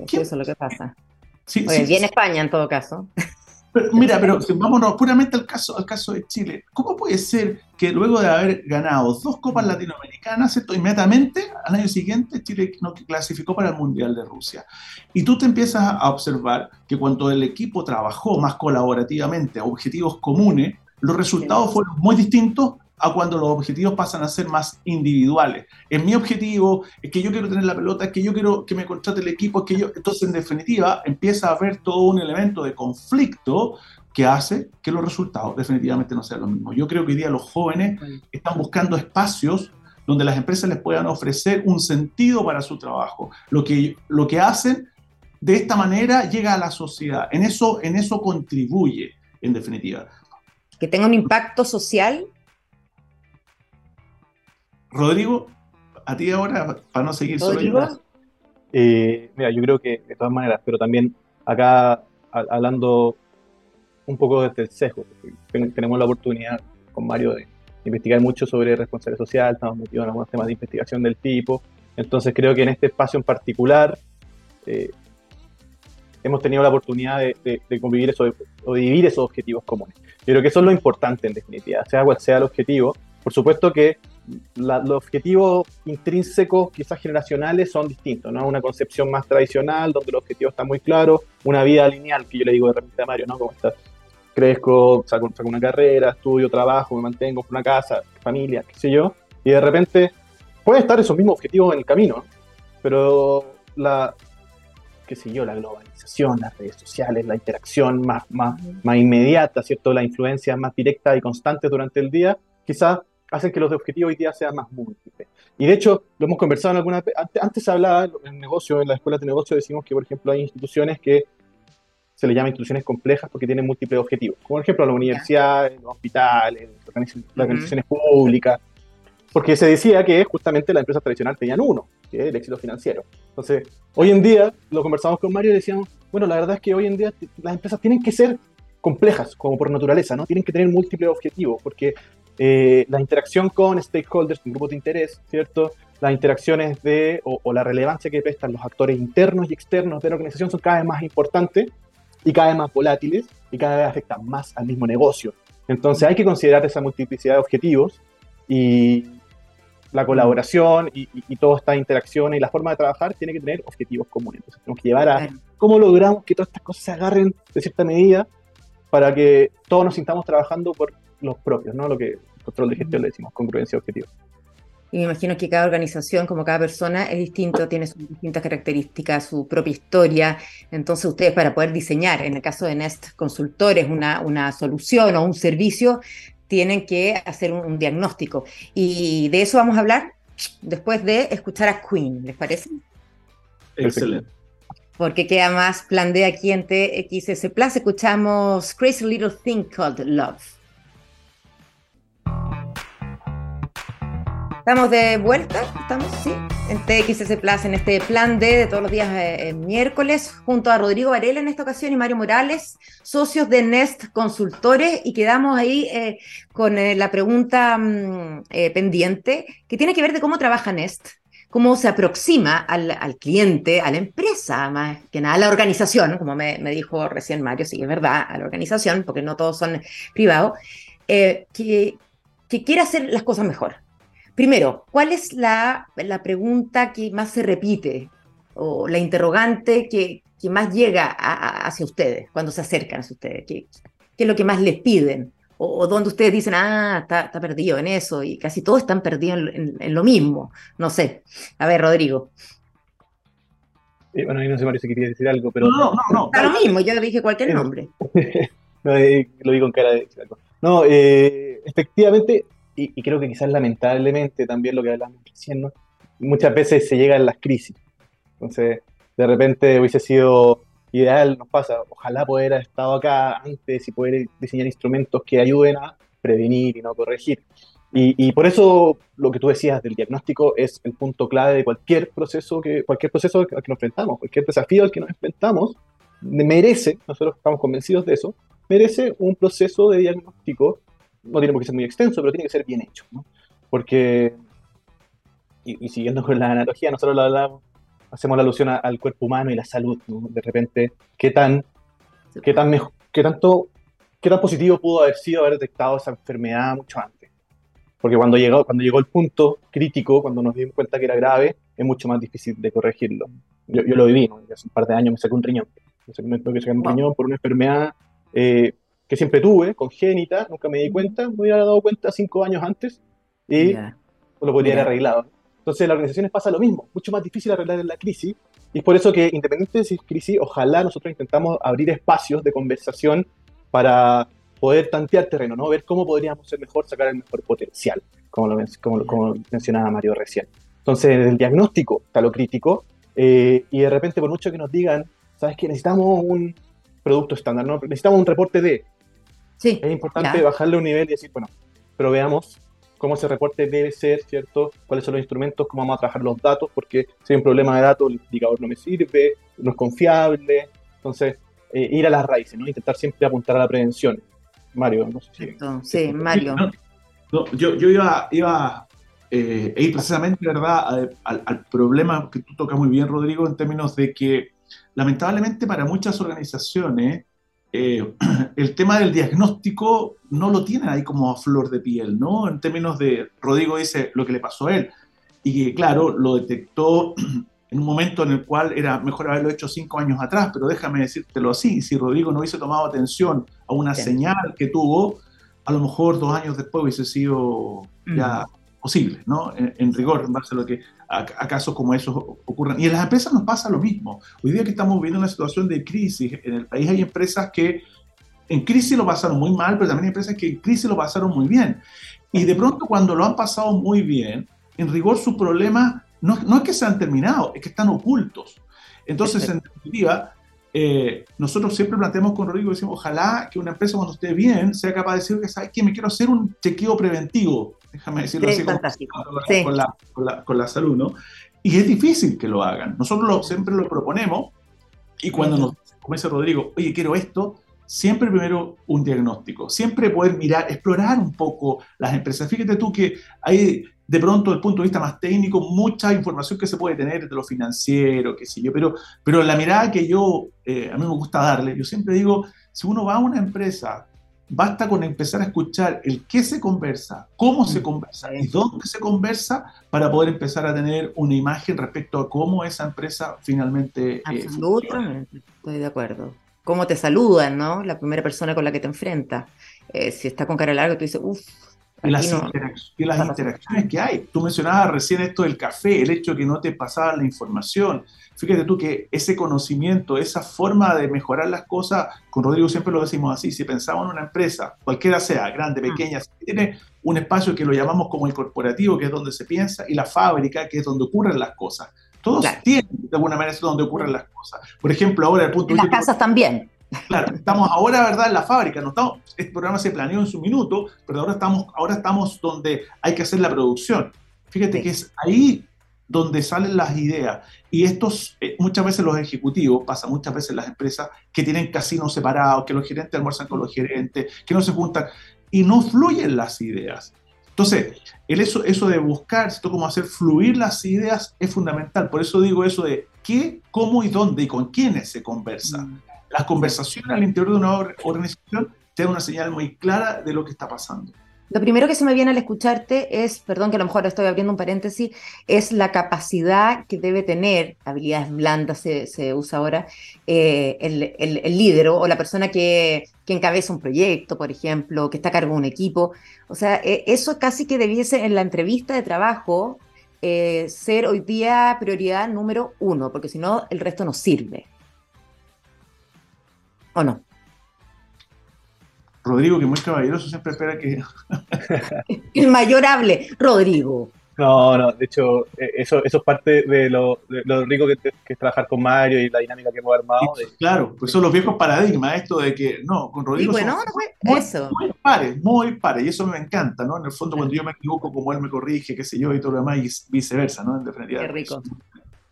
Eso es lo que pasa. Sí, bien España en todo caso. Mira, pero vámonos puramente al caso, al caso de Chile. ¿Cómo puede ser que luego de haber ganado dos copas latinoamericanas, ¿cierto? inmediatamente al año siguiente Chile no clasificó para el Mundial de Rusia? Y tú te empiezas a observar que cuando el equipo trabajó más colaborativamente a objetivos comunes, los resultados fueron muy distintos a cuando los objetivos pasan a ser más individuales. Es mi objetivo, es que yo quiero tener la pelota, es que yo quiero que me contrate el equipo, es que yo... Entonces, en definitiva, empieza a haber todo un elemento de conflicto que hace que los resultados definitivamente no sean los mismos. Yo creo que hoy día los jóvenes están buscando espacios donde las empresas les puedan ofrecer un sentido para su trabajo. Lo que, lo que hacen de esta manera llega a la sociedad. En eso, en eso contribuye, en definitiva. Que tenga un impacto social Rodrigo, a ti ahora, para no seguir solo eh, mira, yo creo que de todas maneras, pero también acá hablando un poco desde el sesgo, tenemos la oportunidad con Mario de investigar mucho sobre responsabilidad social, estamos metidos en algunos temas de investigación del tipo, entonces creo que en este espacio en particular eh, hemos tenido la oportunidad de, convivir eso, o de vivir esos objetivos comunes. Yo creo que eso es lo importante en definitiva, sea cual sea el objetivo. Por supuesto que los objetivos intrínsecos, quizás generacionales, son distintos, ¿no? Una concepción más tradicional, donde el objetivo está muy claro, una vida lineal, que yo le digo de repente a Mario, ¿no? Como está, crezco, saco, una carrera, estudio, trabajo, me mantengo, una casa, familia, qué sé yo, y de repente pueden estar esos mismos objetivos en el camino, pero la, qué sé yo, la globalización, las redes sociales, la interacción más, más, más inmediata, ¿cierto? La influencia más directa y constante durante el día, quizás hacen que los objetivos hoy día sean más múltiples. Y de hecho, lo hemos conversado en alguna antes, hablaba en negocio, en la escuela de negocio decimos que, por ejemplo, hay instituciones que se le llaman instituciones complejas porque tienen múltiples objetivos, como por ejemplo la universidad, los hospitales, las organizaciones públicas, porque se decía que justamente la empresa tradicional tenían uno, que es el éxito financiero. Entonces, hoy en día, lo conversamos con Mario y decíamos, bueno, la verdad es que hoy en día las empresas tienen que ser complejas, como por naturaleza, ¿no? Tienen que tener múltiples objetivos, porque eh, la interacción con stakeholders, con grupos de interés, ¿cierto? Las interacciones de, o, la relevancia que prestan los actores internos y externos de la organización son cada vez más importantes y cada vez más volátiles y cada vez afectan más al mismo negocio. Entonces hay que considerar esa multiplicidad de objetivos y la colaboración y, y, todas estas interacciones y la forma de trabajar tiene que tener objetivos comunes. Entonces tenemos que llevar a cómo logramos que todas estas cosas se agarren de cierta medida para que todos nos sintamos trabajando por los propios, ¿no? Lo que control de gestión le decimos, congruencia objetiva. Y me imagino que cada organización, como cada persona, es distinto, tiene sus distintas características, su propia historia. Entonces, ustedes para poder diseñar, en el caso de Nest Consultores, una, una solución o un servicio, tienen que hacer un, diagnóstico. Y de eso vamos a hablar después de escuchar a Queen, ¿les parece? Excelente. Porque queda más plan de aquí en TXS Plus. Escuchamos Crazy Little Thing Called Love. Estamos de vuelta, estamos, sí, en TXS Plus, en este plan D de todos los días eh, miércoles, junto a Rodrigo Varela en esta ocasión y Mario Morales, socios de Nest Consultores, y quedamos ahí eh, con eh, la pregunta mm, pendiente que tiene que ver de cómo trabaja Nest, cómo se aproxima al, cliente, a la empresa, más que nada a la organización, como me, dijo recién Mario, sí, es verdad, a la organización, porque no todos son privados, que, que quiere hacer las cosas mejor Primero, ¿cuál es la, pregunta que más se repite o la interrogante que, más llega hacia ustedes cuando se acercan a ustedes? ¿Qué, es lo que más les piden? O, donde ustedes dicen, ah, está, perdido en eso y casi todos están perdidos en, lo mismo. No sé. A ver, Rodrigo. Eh, bueno, ahí no sé, Mario, si quería decir algo, pero... No, no, no. Está lo mismo, yo dije cualquier nombre. no, eh, lo digo en cara de decir algo. No, eh, efectivamente, y, creo que quizás lamentablemente también lo que hablamos diciendo, muchas veces se llega a las crisis. Entonces, de repente hubiese sido ideal, nos pasa, ojalá poder haber estado acá antes y poder diseñar instrumentos que ayuden a prevenir y no corregir. Y, por eso lo que tú decías del diagnóstico es el punto clave de cualquier proceso que cualquier proceso al que nos enfrentamos, cualquier desafío al que nos enfrentamos merece, nosotros estamos convencidos de eso, merece un proceso de diagnóstico, no tiene por qué ser muy extenso, pero tiene que ser bien hecho, ¿no? Porque, y, siguiendo con la analogía, nosotros lo hablamos, hacemos la alusión al cuerpo humano y la salud, ¿no? De repente, ¿qué tan, qué tan mejor, qué tanto, qué tan positivo pudo haber sido haber detectado esa enfermedad mucho antes? Porque cuando llegó, cuando llegó el punto crítico, cuando nos dimos cuenta que era grave, es mucho más difícil de corregirlo. Yo, yo lo viví, hace un par de años me saqué un riñón. Me tuve que sacar un riñón por una enfermedad eh, que siempre tuve, congénita, nunca me di cuenta, me hubiera dado cuenta cinco años antes y lo podría haber arreglado. Entonces, las organizaciones pasa lo mismo, mucho más difícil arreglar en la crisis, y es por eso que, independientemente de si es crisis, ojalá nosotros intentamos abrir espacios de conversación para poder tantear terreno, ¿no? Ver cómo podríamos ser mejor, sacar el mejor potencial, como lo, como, mencionaba Mario recién. Entonces, en el diagnóstico está lo crítico, eh, y de repente, por mucho que nos digan, ¿sabes qué? Necesitamos un producto estándar, ¿no? Necesitamos un reporte de... Sí, es importante bajarle un nivel y decir, bueno, pero veamos cómo ese reporte debe ser, ¿cierto? ¿Cuáles son los instrumentos? ¿Cómo vamos a trabajar los datos? Porque si hay un problema de datos, el indicador no me sirve, no es confiable. Entonces, eh, ir a las raíces, ¿no? Intentar siempre apuntar a la prevención. Mario, no sé si. Sí, Mario. yo, yo iba, iba eh, a ir precisamente, ¿verdad?, al, problema que tú tocas muy bien, Rodrigo, en términos de que, lamentablemente, para muchas organizaciones, eh, el tema del diagnóstico no lo tienen ahí como a flor de piel, ¿no? En términos de, Rodrigo dice lo que le pasó a él, y claro, lo detectó en un momento en el cual era mejor haberlo hecho cinco años atrás, pero déjame decírtelo así, si Rodrigo no hubiese tomado atención a una señal que tuvo, a lo mejor dos años después hubiese sido ya mm. posible, ¿no? En, rigor, en base a lo que a, casos como esos ocurran. Y en las empresas nos pasa lo mismo. Hoy día que estamos viviendo una situación de crisis, en el país hay empresas que en crisis lo pasaron muy mal, pero también hay empresas que en crisis lo pasaron muy bien. Y de pronto cuando lo han pasado muy bien, en rigor su problema no, es que se han terminado, es que están ocultos. Entonces, en definitiva, eh, nosotros siempre planteamos con Rodrigo, decimos, ojalá que una empresa cuando esté bien sea capaz de decir que, ¿sabes qué? Me quiero hacer un chequeo preventivo, déjame decirlo así, con, la, con, la, salud, ¿no? Y es difícil que lo hagan. Nosotros siempre lo proponemos y cuando nos, como dice Rodrigo, oye, quiero esto, siempre primero un diagnóstico, siempre poder mirar, explorar un poco las empresas. Fíjate tú que hay de pronto, desde el punto de vista más técnico, mucha información que se puede tener de lo financiero, qué sé yo, pero, pero la mirada que yo, eh, a mí me gusta darle, yo siempre digo, si uno va a una empresa, basta con empezar a escuchar el qué se conversa, cómo se mm, conversa y dónde se conversa para poder empezar a tener una imagen respecto a cómo esa empresa finalmente... Eh, Absolutamente, estoy de acuerdo. Cómo te saludan, ¿no? La primera persona con la que te enfrentas. Eh, si está con cara larga, tú dices, uff, y las, interacciones que hay. Tú mencionabas recién esto del café, el hecho de que no te pasaba la información. Fíjate tú que ese conocimiento, esa forma de mejorar las cosas, con Rodrigo siempre lo decimos así, si pensamos en una empresa, cualquiera sea, grande, mm. pequeña, tiene un espacio que lo llamamos como el corporativo, que es donde se piensa, y la fábrica, que es donde ocurren las cosas. Todos tienen de alguna manera es donde ocurren las cosas. Por ejemplo, ahora el punto... En las casas también. Claro, estamos ahora, ¿verdad?, en la fábrica. No estamos, este programa se planeó en su minuto, pero ahora estamos, ahora estamos donde hay que hacer la producción. Fíjate que es ahí donde salen las ideas. Y estos, eh, muchas veces los ejecutivos, pasa muchas veces en las empresas, que tienen casinos separados, que los gerentes almuerzan con los gerentes, que no se juntan, y no fluyen las ideas. Entonces, el eso, eso de buscar, esto como hacer fluir las ideas es fundamental. Por eso digo eso de qué, cómo y dónde y con quiénes se conversa. Mm las conversaciones al interior de una organización te dan una señal muy clara de lo que está pasando. Lo primero que se me viene al escucharte es, perdón que a lo mejor estoy abriendo un paréntesis, es la capacidad que debe tener, habilidades blandas se, usa ahora, eh, el, líder o la persona que, que, encabeza un proyecto, por ejemplo, que está a cargo de un equipo. O sea, e, eso casi que debiese en la entrevista de trabajo eh, ser hoy día prioridad número uno, porque si no, el resto no sirve. ¿O no? Rodrigo, que muy caballeroso, siempre espera que... el mayor hable, Rodrigo. No, no, de hecho, eh, eso, eso es parte de lo, rico que, es trabajar con Mario y la dinámica que hemos armado. claro, pues son los viejos paradigmas, esto de que, no, con Rodrigo bueno, muy, eso. muy pares, muy pares, y eso me encanta, ¿no? En el fondo, cuando yo me equivoco, como él me corrige, qué sé yo, y todo lo demás, y viceversa, ¿no? En definitiva. Qué rico.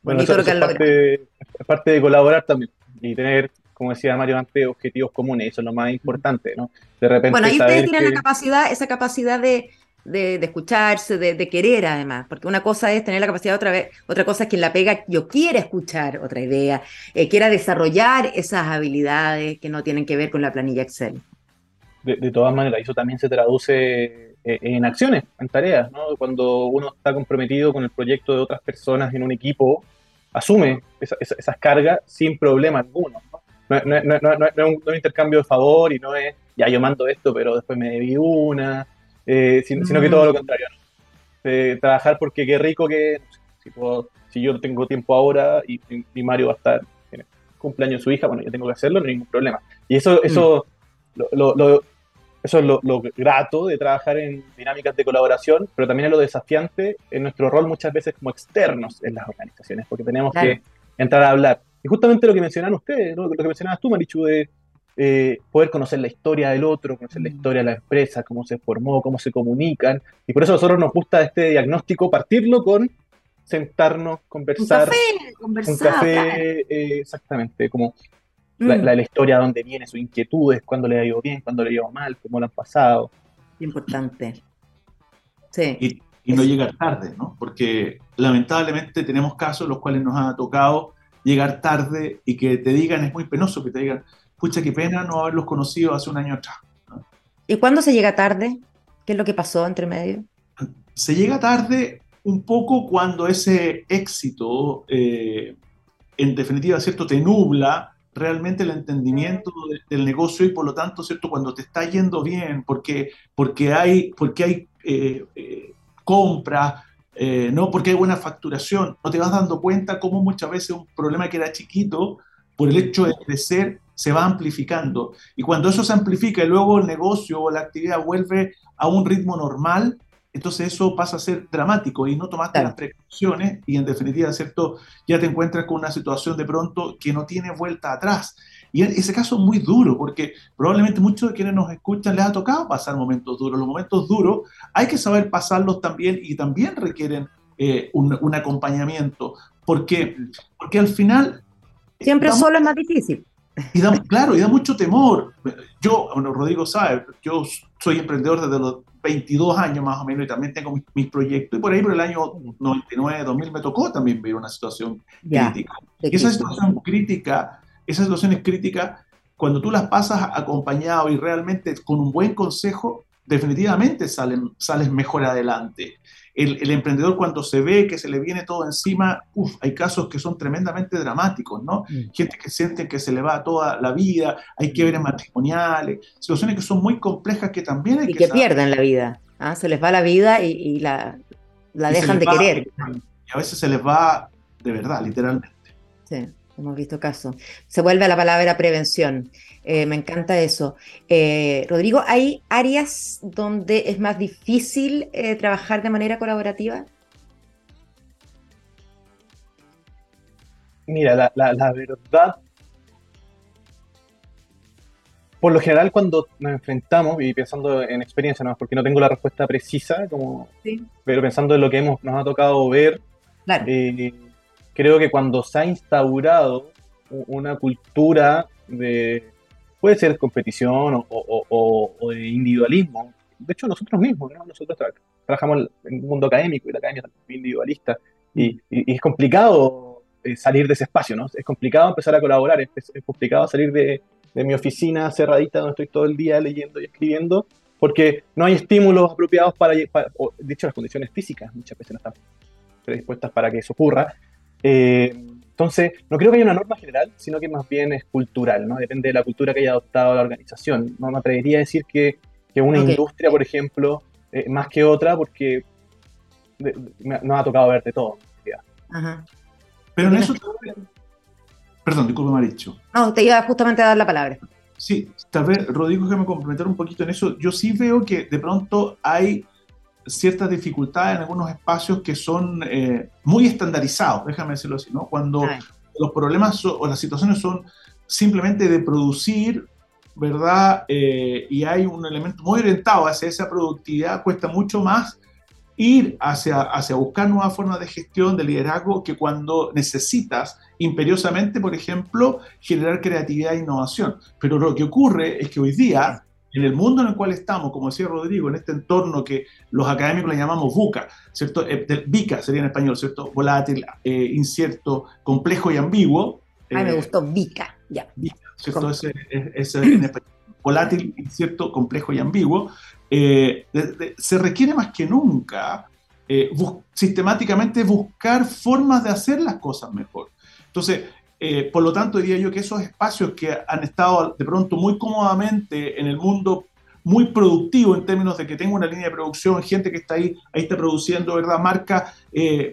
Bueno, eso, es, parte, es parte de colaborar también y tener como decía Mario antes, objetivos comunes, eso es lo más importante, ¿no? De repente. Bueno, ahí ustedes tienen la capacidad, esa capacidad de, de, escucharse, de, querer además, porque una cosa es tener la capacidad, otra vez, otra cosa es quien la pega, yo quiera escuchar otra idea, eh, quiera desarrollar esas habilidades que no tienen que ver con la planilla Excel. De, todas maneras, eso también se traduce eh, en acciones, en tareas, ¿no? Cuando uno está comprometido con el proyecto de otras personas en un equipo, asume esas cargas sin problema alguno. ¿No? No, es un, intercambio de favor y no es, ya yo mando esto, pero después me debí una, eh, sino, que todo lo mm. contrario. trabajar porque qué rico que, si, si, yo tengo tiempo ahora y, Mario va a estar en el cumpleaños de su hija, bueno, yo tengo que hacerlo, no hay ningún problema. Y eso, eso, mm. lo, eso es lo, grato de trabajar en dinámicas de colaboración, pero también es lo desafiante en nuestro rol muchas veces como externos en las organizaciones, porque tenemos que entrar a hablar. Y justamente lo que mencionan ustedes, lo que mencionabas tú, Marichu, de eh, poder conocer la historia del otro, conocer la mm. historia de la empresa, cómo se formó, cómo se comunican. Y por eso a nosotros nos gusta este diagnóstico partirlo con sentarnos, conversar. Un café, Un café, eh, exactamente, como mm. la, historia, dónde viene, sus inquietudes, cuándo le ha ido bien, cuándo le ha ido mal, cómo lo han pasado. Importante. Sí. Y, y no llegar tarde, ¿no? Porque lamentablemente tenemos casos en los cuales nos ha tocado llegar tarde y que te digan, es muy penoso que te digan, pucha, qué pena no haberlos conocido hace un año atrás. ¿Y cuándo se llega tarde? ¿Qué es lo que pasó entre medio? Se llega tarde un poco cuando ese éxito, eh, en definitiva, ¿cierto?, te nubla realmente el entendimiento del negocio y por lo tanto, ¿cierto?, cuando te está yendo bien, porque, porque hay, porque hay eh, eh, compra, no porque hay buena facturación, no te vas dando cuenta cómo muchas veces un problema que era chiquito, por el hecho de crecer, se va amplificando. Y cuando eso se amplifica y luego el negocio o la actividad vuelve a un ritmo normal, entonces eso pasa a ser dramático y no tomaste las precauciones y en definitiva, ¿cierto? Ya te encuentras con una situación de pronto que no tiene vuelta atrás. Y ese caso es muy duro porque probablemente muchos de quienes nos escuchan les ha tocado pasar momentos duros. Los momentos duros hay que saber pasarlos también y también requieren eh, un, un, acompañamiento porque, porque al final... Siempre solo es más difícil. Y da, claro, y da mucho temor. Yo, bueno, Rodrigo sabe, yo soy emprendedor desde los 22 años más o menos y también tengo mis, proyectos. Y por ahí, por el año 99, 2000, me tocó también ver una situación crítica. Y esa situación crítica, esa situación es crítica cuando tú las pasas acompañado y realmente con un buen consejo, definitivamente salen, sales mejor adelante el, emprendedor cuando se ve que se le viene todo encima, uf, hay casos que son tremendamente dramáticos, ¿no? Mm. Gente que siente que se le va toda la vida, hay que ver en matrimoniales, situaciones que son muy complejas que también hay y que... pierden la vida, ¿ah? se les va la vida y, la, la dejan de querer. Y a veces se les va de verdad, literalmente. Sí, hemos visto casos. Se vuelve a la palabra prevención. Eh, me encanta eso. Eh, Rodrigo, ¿hay áreas donde es más difícil eh, trabajar de manera colaborativa? Mira, la, verdad, por lo general cuando nos enfrentamos, y pensando en experiencia, ¿no? porque no tengo la respuesta precisa, como, pero pensando en lo que hemos, nos ha tocado ver, creo que cuando se ha instaurado una cultura de, puede ser competición o, de individualismo. De hecho, nosotros mismos, nosotros trabajamos en el mundo académico y la academia es individualista y, es complicado eh, salir de ese espacio, ¿no? Es complicado empezar a colaborar, es, complicado salir de, mi oficina cerradita donde estoy todo el día leyendo y escribiendo, porque no hay estímulos apropiados para, de hecho las condiciones físicas muchas veces no están predispuestas para que eso ocurra. Eh, entonces, no creo que haya una norma general, sino que más bien es cultural, ¿no? Depende de la cultura que haya adoptado la organización. No me atrevería a decir que, que una industria, por ejemplo, eh, más que otra, porque nos ha tocado ver de todo. Pero en eso... Perdón, disculpe, Maricho. No, te iba justamente a dar la palabra. Sí, tal vez, Rodrigo, me complementar un poquito en eso. Yo sí veo que de pronto hay ciertas dificultades en algunos espacios que son eh, muy estandarizados, déjame decirlo así, ¿no? Cuando los problemas o las situaciones son simplemente de producir, ¿verdad? Eh, y hay un elemento muy orientado hacia esa productividad, cuesta mucho más ir hacia, hacia buscar nuevas formas de gestión, de liderazgo, que cuando necesitas imperiosamente, por ejemplo, generar creatividad e innovación. Pero lo que ocurre es que hoy día, en el mundo en el cual estamos, como decía Rodrigo, en este entorno que los académicos le llamamos VUCA, ¿cierto? Eh, VICA sería en español, ¿cierto? Volátil, eh, incierto, complejo y ambiguo. Ah, me gustó VICA, ya. VICA, ¿cierto? Es en español. Volátil, incierto, complejo y ambiguo. Eh, se requiere más que nunca eh, sistemáticamente buscar formas de hacer las cosas mejor. Entonces, eh, por lo tanto, diría yo que esos espacios que han estado de pronto muy cómodamente en el mundo muy productivo en términos de que tengo una línea de producción, gente que está ahí, ahí está produciendo, ¿verdad? Marca,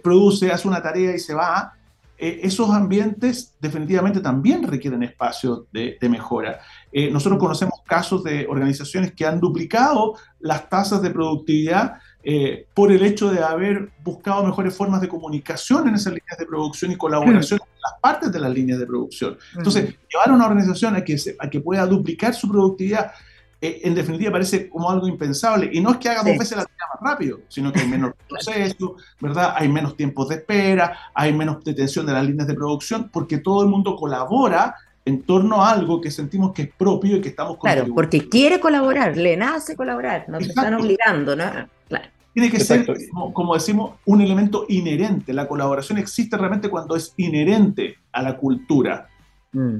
produce, hace una tarea y se va. esos ambientes definitivamente también requieren espacios de, de mejora. Eh, nosotros conocemos casos de organizaciones que han duplicado las tasas de productividad eh, por el hecho de haber buscado mejores formas de comunicación en esas líneas de producción y colaboración con las partes de las líneas de producción. Entonces, llevar a una organización a que, a que pueda duplicar su productividad, eh, en definitiva, parece como algo impensable. Y no es que haga dos veces la tarea más rápido, sino que hay menos proceso, ¿verdad? Hay menos tiempos de espera, hay menos detención de las líneas de producción, porque todo el mundo colabora en torno a algo que sentimos que es propio y que estamos Claro, porque quiere colaborar, le nace colaborar, no te están obligando, ¿no? Claro. Tiene que ser, como, decimos, un elemento inherente. La colaboración existe realmente cuando es inherente a la cultura. Mm.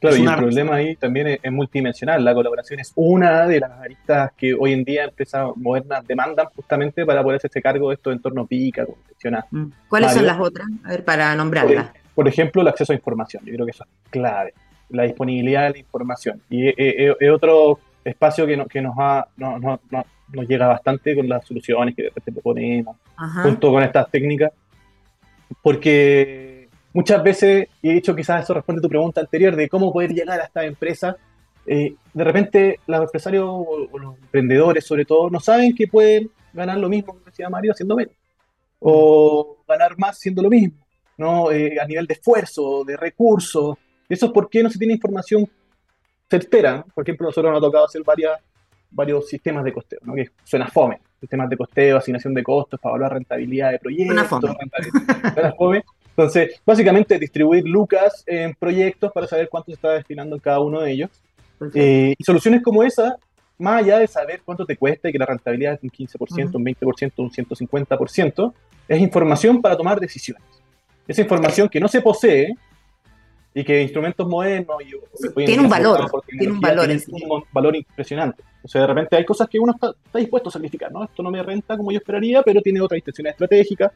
Claro, y el problema ahí también es, multidimensional. La colaboración es una de las aristas que hoy en día empresas modernas demandan justamente para poder hacerse cargo de estos entornos pica, como mm. ¿Cuáles son las otras? A ver, para nombrarlas. Por ejemplo, el acceso a información. Yo creo que eso es clave. La disponibilidad de la información. Y es otro espacio que, que nos, ha, nos llega bastante con las soluciones que de repente proponemos, junto con estas técnicas. Porque muchas veces, y he dicho quizás eso responde a tu pregunta anterior de cómo poder llegar a esta empresa, eh, de repente los empresarios o, los emprendedores sobre todo no saben que pueden ganar lo mismo, como decía Mario, haciendo menos. O ganar más siendo lo mismo ¿no? Eh, a nivel de esfuerzo, de recursos. Eso es porque no se tiene información certera. Por ejemplo, nosotros nos ha tocado hacer varias, varios sistemas de costeo, ¿no? que suena fome. Sistemas de costeo, asignación de costos para evaluar rentabilidad de proyectos. Suena fome. Entonces, básicamente distribuir lucas en proyectos para saber cuánto se está destinando en cada uno de ellos. Eh, y soluciones como esa, más allá de saber cuánto te cuesta y que la rentabilidad es un 15%, un 20%, un 150%, es información para tomar decisiones esa información que no se posee y que instrumentos modernos tiene un valor, tiene un valor, un valor impresionante. O sea, de repente hay cosas que uno está, dispuesto a sacrificar, ¿no? Esto no me renta como yo esperaría, pero tiene otra intención estratégica.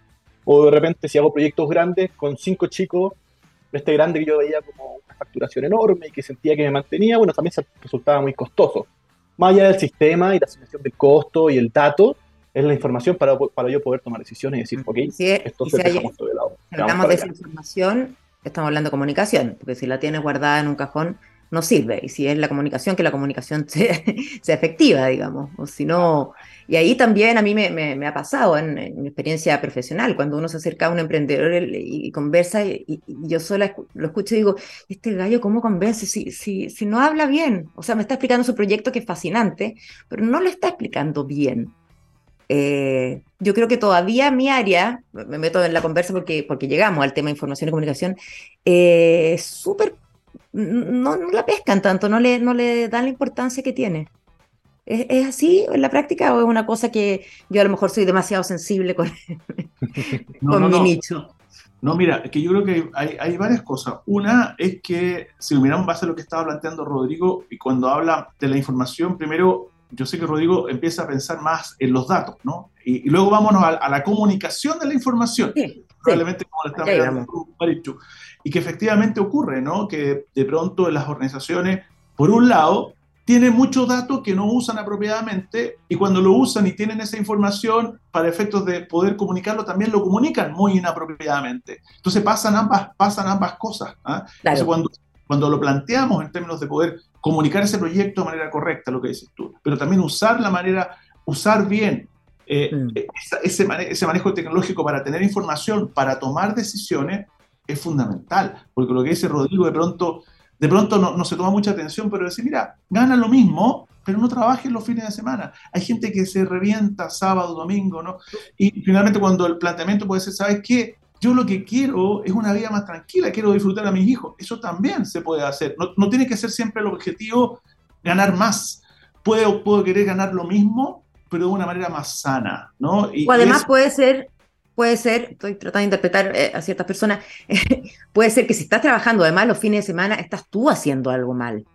O de repente si hago proyectos grandes con cinco chicos, este grande que yo veía como una facturación enorme y que sentía que me mantenía, bueno, también resultaba muy costoso. Más allá del sistema y la asignación del costo y el dato, es la información para, para yo poder tomar decisiones y decir, ok, esto se todo de lado. Hablamos de esa información, estamos hablando de comunicación, porque si la tienes guardada en un cajón, no sirve. Y si es la comunicación, que la comunicación sea, sea efectiva, digamos. O si no. Y ahí también a mí me, ha pasado en, mi experiencia profesional, cuando uno se acerca a un emprendedor y, conversa, y, yo sola lo escucho y digo, este gallo, ¿cómo convence? Si, si, si no habla bien. O sea, me está explicando su proyecto que es fascinante, pero no lo está explicando bien. Eh, yo creo que todavía mi área, me meto en la conversa porque, porque llegamos al tema de información y comunicación, eh, es súper, no, la pescan tanto, no le, no le dan la importancia que tiene. ¿Es, así en la práctica o es una cosa que yo a lo mejor soy demasiado sensible con, mi nicho? No, mira, que yo creo que hay, hay, varias cosas. Una es que, si lo miramos base a lo que estaba planteando Rodrigo, y cuando habla de la información, primero yo sé que Rodrigo empieza a pensar más en los datos, ¿no? Y, luego vámonos a, la comunicación de la información, probablemente como le está hablando y que efectivamente ocurre, ¿no? Que de pronto las organizaciones, por un lado, tiene muchos datos que no usan apropiadamente y cuando lo usan y tienen esa información para efectos de poder comunicarlo, también lo comunican muy inapropiadamente. Entonces pasan ambas, pasan ambas cosas. ¿ah? Entonces cuando, cuando lo planteamos en términos de poder comunicar ese proyecto de manera correcta, lo que dices tú, pero también usar la manera, usar bien eh, ese, ese manejo tecnológico para tener información, para tomar decisiones, es fundamental, porque lo que dice Rodrigo de pronto de pronto no, se toma mucha atención, pero decir, mira, gana lo mismo, pero no trabajes los fines de semana. Hay gente que se revienta sábado, domingo, ¿no? Y finalmente cuando el planteamiento puede ser, ¿sabes qué? Yo lo que quiero es una vida más tranquila, quiero disfrutar a mis hijos. Eso también se puede hacer. No, tiene que ser siempre el objetivo ganar más. Puedo, puedo querer ganar lo mismo, pero de una manera más sana, ¿no? Y, o además puede ser puede ser, estoy tratando de interpretar eh, a ciertas personas, puede ser que si estás trabajando además los fines de semana, estás tú haciendo algo mal.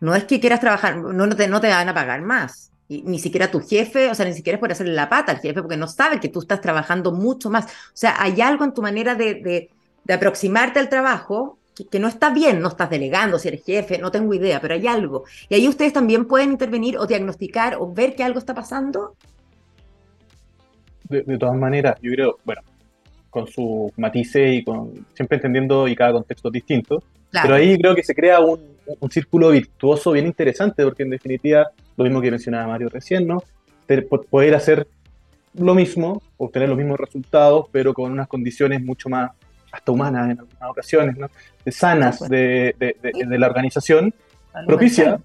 No es que quieras trabajar, no, te, no te van a pagar más. Ni siquiera tu jefe, o sea, ni siquiera es por hacerle la pata al jefe, porque no sabe que tú estás trabajando mucho más. O sea, hay algo en tu manera de, de, aproximarte al trabajo que, no está bien, no estás delegando si eres jefe, no tengo idea, pero hay algo. Y ahí ustedes también pueden intervenir o diagnosticar o ver que algo está pasando de, todas maneras, yo creo, bueno, con sus matices y con siempre entendiendo y cada contexto es distinto, pero ahí creo que se crea un, un, círculo virtuoso bien interesante, porque en definitiva, lo mismo que mencionaba Mario recién, ¿no? Poder hacer lo mismo, obtener los mismos resultados, pero con unas condiciones mucho más, hasta humanas en algunas ocasiones, ¿no? de sanas de, de, de, la organización, propicia,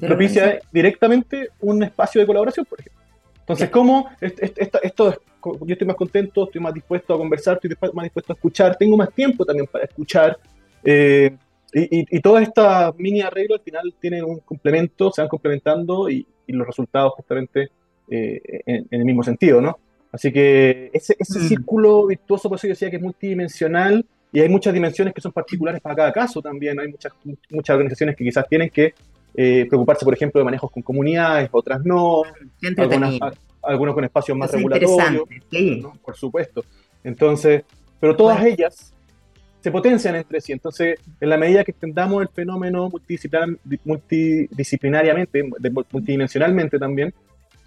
propicia directamente un espacio de colaboración, por ejemplo. Entonces, ¿cómo esto, esto, yo estoy más contento, estoy más dispuesto a conversar, estoy más dispuesto a escuchar, tengo más tiempo también para escuchar. Eh, y, y, todas estas mini arreglos al final tienen un complemento, se van complementando y, los resultados justamente eh, en, el mismo sentido, ¿no? Así que ese, ese mm. círculo virtuoso, por eso yo decía que es multidimensional y hay muchas dimensiones que son particulares para cada caso también. Hay muchas, muchas organizaciones que quizás tienen que eh, preocuparse, por ejemplo, de manejos con comunidades, otras no, algunos con espacios más regulatorios, por supuesto. Entonces, pero todas ellas se potencian entre sí. Entonces, en la medida que extendamos el fenómeno multidisciplinariamente, multidimensionalmente también,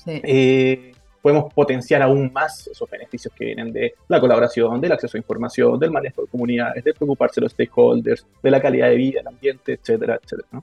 eh, podemos potenciar aún más esos beneficios que vienen de la colaboración, del acceso a información, del manejo de comunidades, de preocuparse de los stakeholders, de la calidad de vida, el ambiente, etcétera, etcétera. ¿no?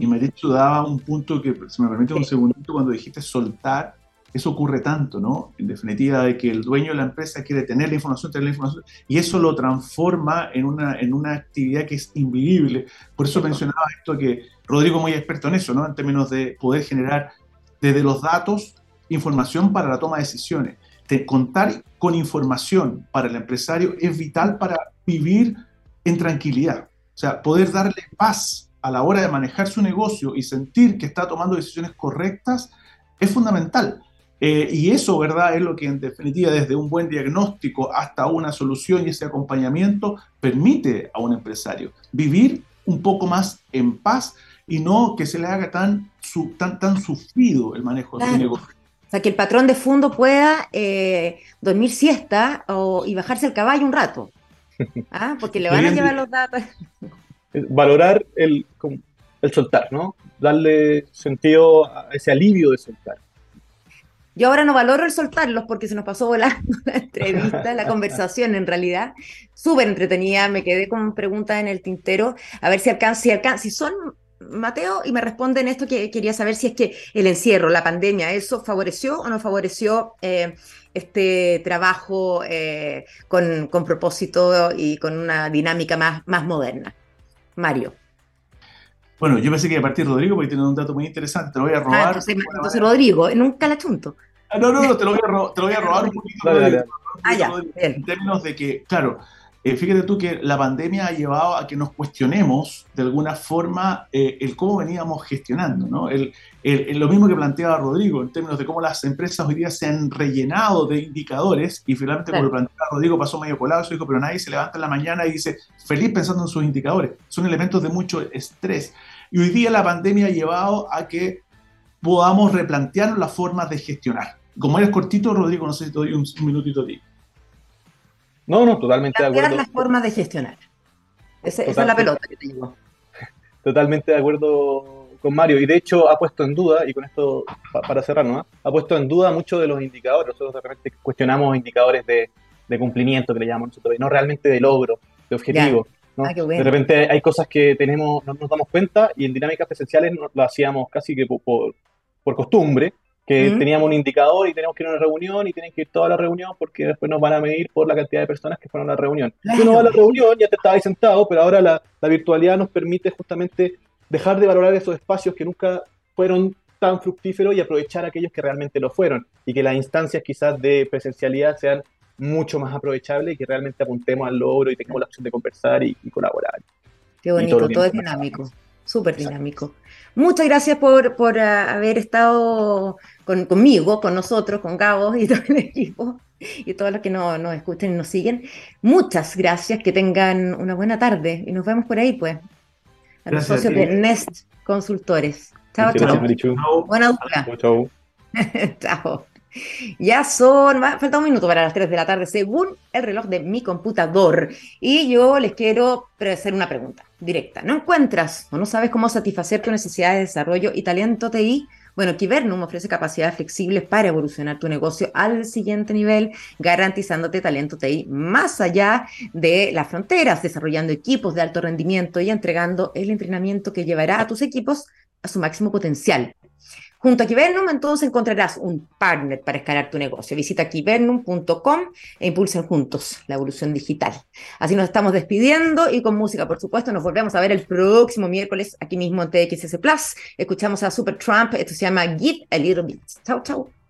Y Marichu daba un punto que, si me permite un segundito, cuando dijiste soltar, eso ocurre tanto, ¿no? En definitiva, de que el dueño de la empresa quiere tener la información, tener la información, y eso lo transforma en una, en una actividad que es invivible. Por eso mencionaba esto que Rodrigo muy experto en eso, ¿no? En términos de poder generar desde los datos información para la toma de decisiones. De contar con información para el empresario es vital para vivir en tranquilidad. O sea, poder darle paz a la hora de manejar su negocio y sentir que está tomando decisiones correctas es fundamental. Eh, y eso, ¿verdad? Es lo que en definitiva, desde un buen diagnóstico hasta una solución y ese acompañamiento, permite a un empresario vivir un poco más en paz y no que se le haga tan, tan, tan sufrido el manejo de su negocio. O sea, que el patrón de fondo pueda eh, dormir siesta o, y bajarse el caballo un rato. ¿Ah? Porque le van a llevar los datos valorar el, el soltar, ¿no? Darle sentido a ese alivio de soltar. Yo ahora no valoro el soltarlos porque se nos pasó volando la entrevista, la conversación en realidad. Súper entretenida, me quedé con preguntas en el tintero. A ver si alcanza, si alcanza, si son Mateo y me responden esto que quería saber si es que el encierro, la pandemia, ¿eso favoreció o no favoreció eh, este trabajo eh, con, con, propósito y con una dinámica más, más moderna? Mario. Bueno, yo pensé que iba a partir Rodrigo porque tiene un dato muy interesante. Te lo voy a ah, robar. entonces, Rodrigo, nunca la chunto. Ah, no, no, no, te lo voy a, te lo voy a robar un poquito. Ah, ya, en términos de que, claro, eh, fíjate tú que la pandemia ha llevado a que nos cuestionemos de alguna forma eh, el cómo veníamos gestionando, ¿no? El, lo mismo que planteaba Rodrigo en términos de cómo las empresas hoy día se han rellenado de indicadores y finalmente como lo planteaba Rodrigo pasó medio colado, eso dijo, pero nadie se levanta en la mañana y dice feliz pensando en sus indicadores. Son elementos de mucho estrés. Y hoy día la pandemia ha llevado a que podamos replantear las formas de gestionar. Como eres cortito, Rodrigo, no sé si te doy un, minutito a ti. No, no, totalmente de acuerdo. las formas de gestionar. Esa, es la pelota que te llevo. Totalmente de acuerdo con Mario, y de hecho ha puesto en duda, y con esto para cerrar, ¿no? ha puesto en duda muchos de los indicadores. Nosotros de repente cuestionamos indicadores de, de cumplimiento, que le llamamos nosotros, y no realmente de logro, de objetivo. Ah, de repente hay cosas que tenemos, no nos damos cuenta, y en dinámicas presenciales lo hacíamos casi que por, por costumbre, que teníamos un indicador y tenemos que ir a una reunión y tienen que ir toda la reunión porque después nos van a medir por la cantidad de personas que fueron a la reunión. Si uno va a la reunión, ya te estabas ahí sentado, pero ahora la, la, virtualidad nos permite justamente dejar de valorar esos espacios que nunca fueron tan fructíferos y aprovechar aquellos que realmente lo fueron y que las instancias quizás de presencialidad sean mucho más aprovechables y que realmente apuntemos al logro y tengamos la opción de conversar y, colaborar. Qué bonito, todo es dinámico súper dinámico. Muchas gracias por, por ah, haber estado con, conmigo, con nosotros, con Gabo y todo el equipo y todos los que nos, nos escuchen y nos siguen. Muchas gracias, que tengan una buena tarde y nos vemos por ahí, pues. A los socios de Nest Consultores. Chao, chao. Buena dupla. Chao, chao. Ya son, falta un minuto para las 3 de la tarde, según el reloj de mi computador. Y yo les quiero hacer una pregunta directa. ¿No encuentras o no sabes cómo satisfacer tu necesidad de desarrollo y talento TI? Bueno, Kibernum ofrece capacidades flexibles para evolucionar tu negocio al siguiente nivel, garantizándote talento TI más allá de las fronteras, desarrollando equipos de alto rendimiento y entregando el entrenamiento que llevará a tus equipos a su máximo potencial. Junto a Kibernum, entonces encontrarás un partner para escalar tu negocio. Visita kibernum.com e impulsen juntos la evolución digital. Así nos estamos despidiendo y con música, por supuesto, nos volvemos a ver el próximo miércoles aquí mismo en TXS Plus. Escuchamos a Super Trump, esto se llama Give a Little Bit. Chau, chau.